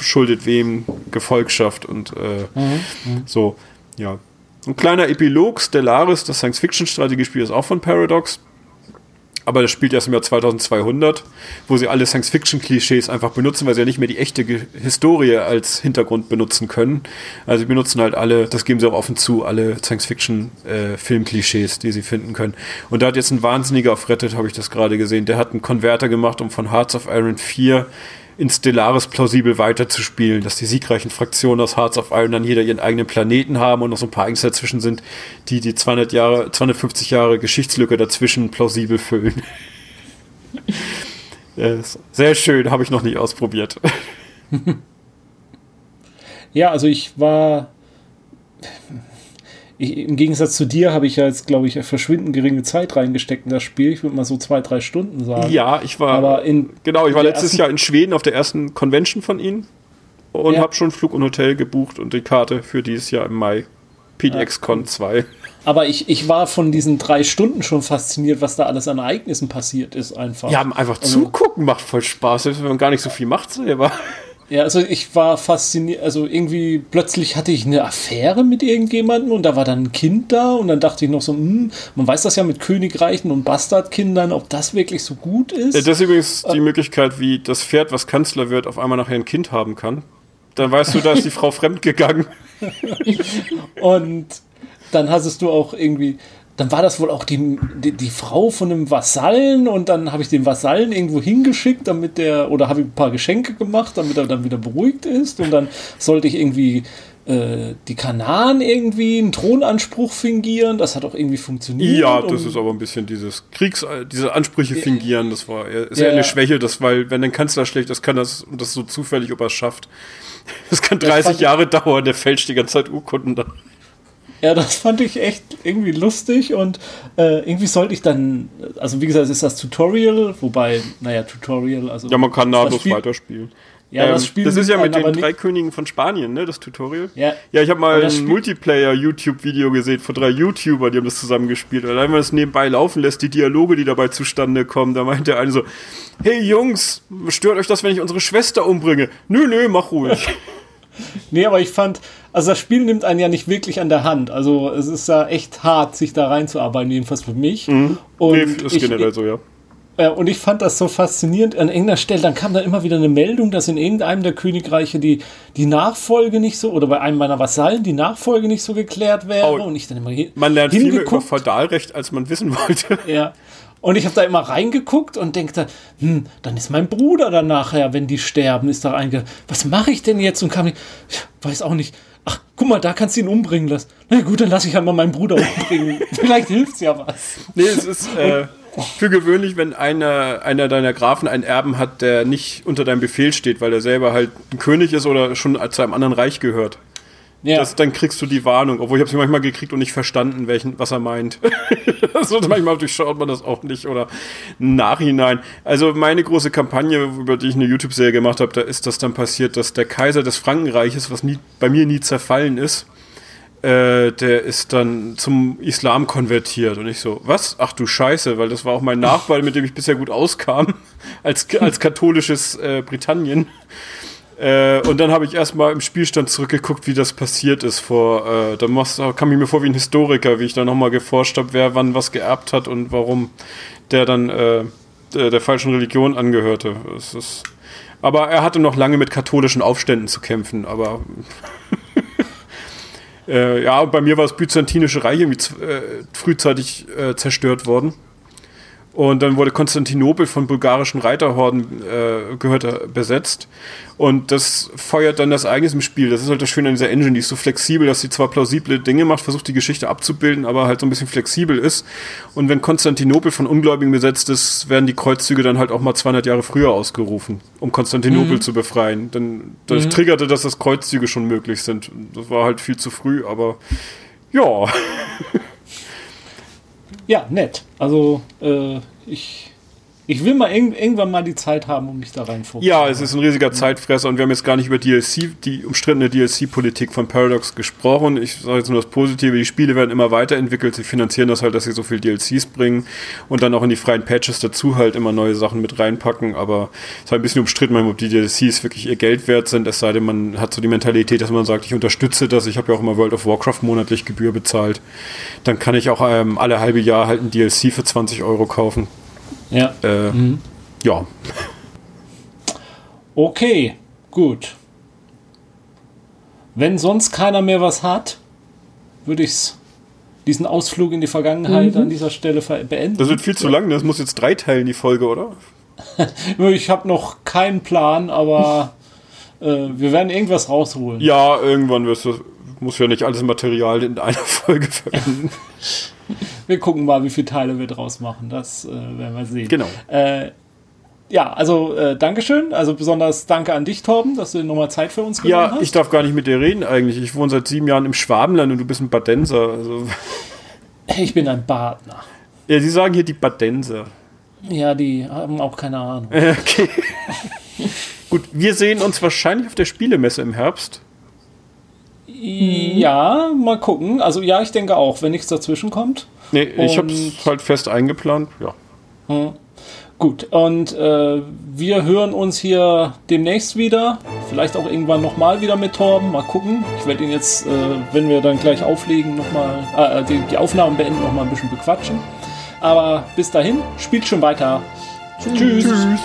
schuldet wem Gefolgschaft und äh, mhm. mhm. so, ja. Ein kleiner Epilog, Stellaris, das Science-Fiction-Strategiespiel ist auch von Paradox. Aber das spielt erst im Jahr 2200, wo sie alle Science-Fiction-Klischees einfach benutzen, weil sie ja nicht mehr die echte Ge Historie als Hintergrund benutzen können. Also sie benutzen halt alle, das geben sie auch offen zu, alle Science-Fiction-Film-Klischees, äh, die sie finden können. Und da hat jetzt ein Wahnsinniger auf Reddit, habe ich das gerade gesehen, der hat einen Konverter gemacht, um von Hearts of Iron 4 in Stellaris plausibel weiterzuspielen, dass die siegreichen Fraktionen aus Hearts of Iron dann jeder ihren eigenen Planeten haben und noch so ein paar Ängste dazwischen sind, die die 200 Jahre, 250 Jahre Geschichtslücke dazwischen plausibel füllen. Sehr schön, habe ich noch nicht ausprobiert. ja, also ich war ich, im Gegensatz zu dir habe ich ja jetzt, glaube ich, verschwindend geringe Zeit reingesteckt in das Spiel. Ich würde mal so zwei, drei Stunden sagen. Ja, ich war. Aber in, genau, ich war letztes Jahr in Schweden auf der ersten Convention von ihnen und ja. habe schon Flug und Hotel gebucht und die Karte für dieses Jahr im Mai. PDXCon ja. 2. Aber ich, ich war von diesen drei Stunden schon fasziniert, was da alles an Ereignissen passiert ist, einfach. Ja, einfach also, zugucken macht voll Spaß, selbst wenn man gar nicht so viel macht selber. Ja, also ich war fasziniert, also irgendwie plötzlich hatte ich eine Affäre mit irgendjemandem und da war dann ein Kind da und dann dachte ich noch so, hm, man weiß das ja mit Königreichen und Bastardkindern, ob das wirklich so gut ist. Ja, das ist übrigens äh, die Möglichkeit, wie das Pferd, was Kanzler wird, auf einmal nachher ein Kind haben kann. Dann weißt du, da ist die Frau fremd gegangen. und dann hast du auch irgendwie, dann war das wohl auch die, die, die, Frau von einem Vasallen und dann habe ich den Vasallen irgendwo hingeschickt, damit der, oder habe ich ein paar Geschenke gemacht, damit er dann wieder beruhigt ist und dann sollte ich irgendwie äh, die Kanaren irgendwie einen Thronanspruch fingieren, das hat auch irgendwie funktioniert. Ja, das ist aber ein bisschen dieses Kriegs, diese Ansprüche fingieren, das war ist ja, ja eine Schwäche, das, weil wenn ein Kanzler schlecht ist, kann das, das so zufällig, ob er es schafft. Das kann 30 Jahre dauern, der fälscht die ganze Zeit Urkunden dann. Ja, das fand ich echt irgendwie lustig und äh, irgendwie sollte ich dann, also wie gesagt, es ist das Tutorial, wobei, naja, Tutorial, also. Ja, man kann nahtlos weiterspielen. Ja, ähm, das, Spiel das ist ja mit den drei Königen von Spanien, ne, das Tutorial. Ja, ja ich habe mal ein Multiplayer-YouTube-Video gesehen von drei YouTuber, die haben das zusammengespielt. Und wenn man das nebenbei laufen lässt, die Dialoge, die dabei zustande kommen, da meint der eine so, hey Jungs, stört euch das, wenn ich unsere Schwester umbringe? Nö, nö, mach ruhig. nee, aber ich fand, also das Spiel nimmt einen ja nicht wirklich an der Hand. Also es ist ja echt hart, sich da reinzuarbeiten, jedenfalls für mich. Mhm. Und nee, ist ich, generell so, ja. Ja, und ich fand das so faszinierend. An irgendeiner Stelle, dann kam da immer wieder eine Meldung, dass in irgendeinem der Königreiche die, die Nachfolge nicht so, oder bei einem meiner Vasallen die Nachfolge nicht so geklärt wäre. Oh, und ich dann immer Man lernt viel mehr über Feudalrecht, als man wissen wollte. Ja. Und ich habe da immer reingeguckt und denke, hm, dann ist mein Bruder dann nachher, wenn die sterben, ist da einge. Was mache ich denn jetzt? Und kam nicht, weiß auch nicht. Guck mal, da kannst du ihn umbringen lassen. Na gut, dann lasse ich halt mal meinen Bruder umbringen. Vielleicht hilft's ja was. Nee, es ist äh, für gewöhnlich, wenn einer, einer deiner Grafen einen Erben hat, der nicht unter deinem Befehl steht, weil er selber halt ein König ist oder schon zu einem anderen Reich gehört. Ja. Das, dann kriegst du die Warnung, obwohl ich habe sie manchmal gekriegt und nicht verstanden, welchen, was er meint. also manchmal durchschaut man das auch nicht oder Nachhinein. Also meine große Kampagne, über die ich eine YouTube-Serie gemacht habe, da ist das dann passiert, dass der Kaiser des Frankenreiches, was nie, bei mir nie zerfallen ist, äh, der ist dann zum Islam konvertiert. Und ich so, was? Ach du Scheiße, weil das war auch mein Nachbar, mit dem ich bisher gut auskam, als, als katholisches äh, Britannien. Äh, und dann habe ich erstmal im Spielstand zurückgeguckt, wie das passiert ist. Vor, äh, da kam ich mir vor wie ein Historiker, wie ich da nochmal geforscht habe, wer wann was geerbt hat und warum der dann äh, der, der, falschen Religion angehörte. Ist, aber er hatte noch lange mit katholischen Aufständen zu kämpfen. Aber äh, ja, bei mir war das Byzantinische Reich irgendwie äh, frühzeitig zerstört worden. Und dann wurde Konstantinopel von bulgarischen Reiterhorden äh, gehört, besetzt. Und das feuert dann das Ereignis im Spiel. Das ist halt das Schöne an dieser Engine, die ist so flexibel, dass sie zwar plausible Dinge macht, versucht die Geschichte abzubilden, aber halt so ein bisschen flexibel ist. Und wenn Konstantinopel von Ungläubigen besetzt ist, werden die Kreuzzüge dann halt auch mal 200 Jahre früher ausgerufen, um Konstantinopel mhm. zu befreien. Dann das mhm. triggerte, dass das Kreuzzüge schon möglich sind. Das war halt viel zu früh, aber ja. Ja, nett. Also äh, ich ich will mal irg irgendwann mal die Zeit haben, um mich da reinfuchsen. Ja, es ist ein riesiger Zeitfresser und wir haben jetzt gar nicht über DLC, die umstrittene DLC-Politik von Paradox gesprochen. Ich sage jetzt nur das Positive, die Spiele werden immer weiterentwickelt, sie finanzieren das halt, dass sie so viel DLCs bringen und dann auch in die freien Patches dazu halt immer neue Sachen mit reinpacken, aber es ist halt ein bisschen umstritten, ob die DLCs wirklich ihr Geld wert sind, es sei denn, man hat so die Mentalität, dass man sagt, ich unterstütze das, ich habe ja auch immer World of Warcraft monatlich Gebühr bezahlt, dann kann ich auch ähm, alle halbe Jahr halt ein DLC für 20 Euro kaufen Ja. Äh, Ja. Okay, gut. Wenn sonst keiner mehr was hat, würde ich diesen Ausflug in die Vergangenheit an dieser Stelle beenden. Das wird viel zu lang, das muss jetzt drei teilen, die Folge, oder? Ich habe noch keinen Plan, aber äh, wir werden irgendwas rausholen. Ja, irgendwann wirst du. Muss ja nicht alles Material in einer Folge verwenden. Wir gucken mal, wie viele Teile wir draus machen. Das äh, werden wir sehen. Genau. Äh, ja, also äh, Dankeschön. Also besonders danke an dich, Torben, dass du dir nochmal Zeit für uns genommen Ja, hast. ich darf gar nicht mit dir reden eigentlich. Ich wohne seit sieben Jahren im Schwabenland und du bist ein Badenser. Also, ich bin ein Badner. ja, sie sagen hier die Badenser. Ja, die haben auch keine Ahnung. Okay. Gut, wir sehen uns wahrscheinlich auf der Spielemesse im Herbst. Ja, mal gucken. Also ja, ich denke auch, wenn nichts dazwischen kommt. Nee, ich habe es halt fest eingeplant. Ja. Gut, und äh, wir hören uns hier demnächst wieder. Vielleicht auch irgendwann nochmal wieder mit Torben. Mal gucken. Ich werde ihn jetzt, äh, wenn wir dann gleich auflegen, nochmal, äh, die, die Aufnahmen beenden, nochmal ein bisschen bequatschen. Aber bis dahin, spielt schon weiter. Tschüss. Tschüss.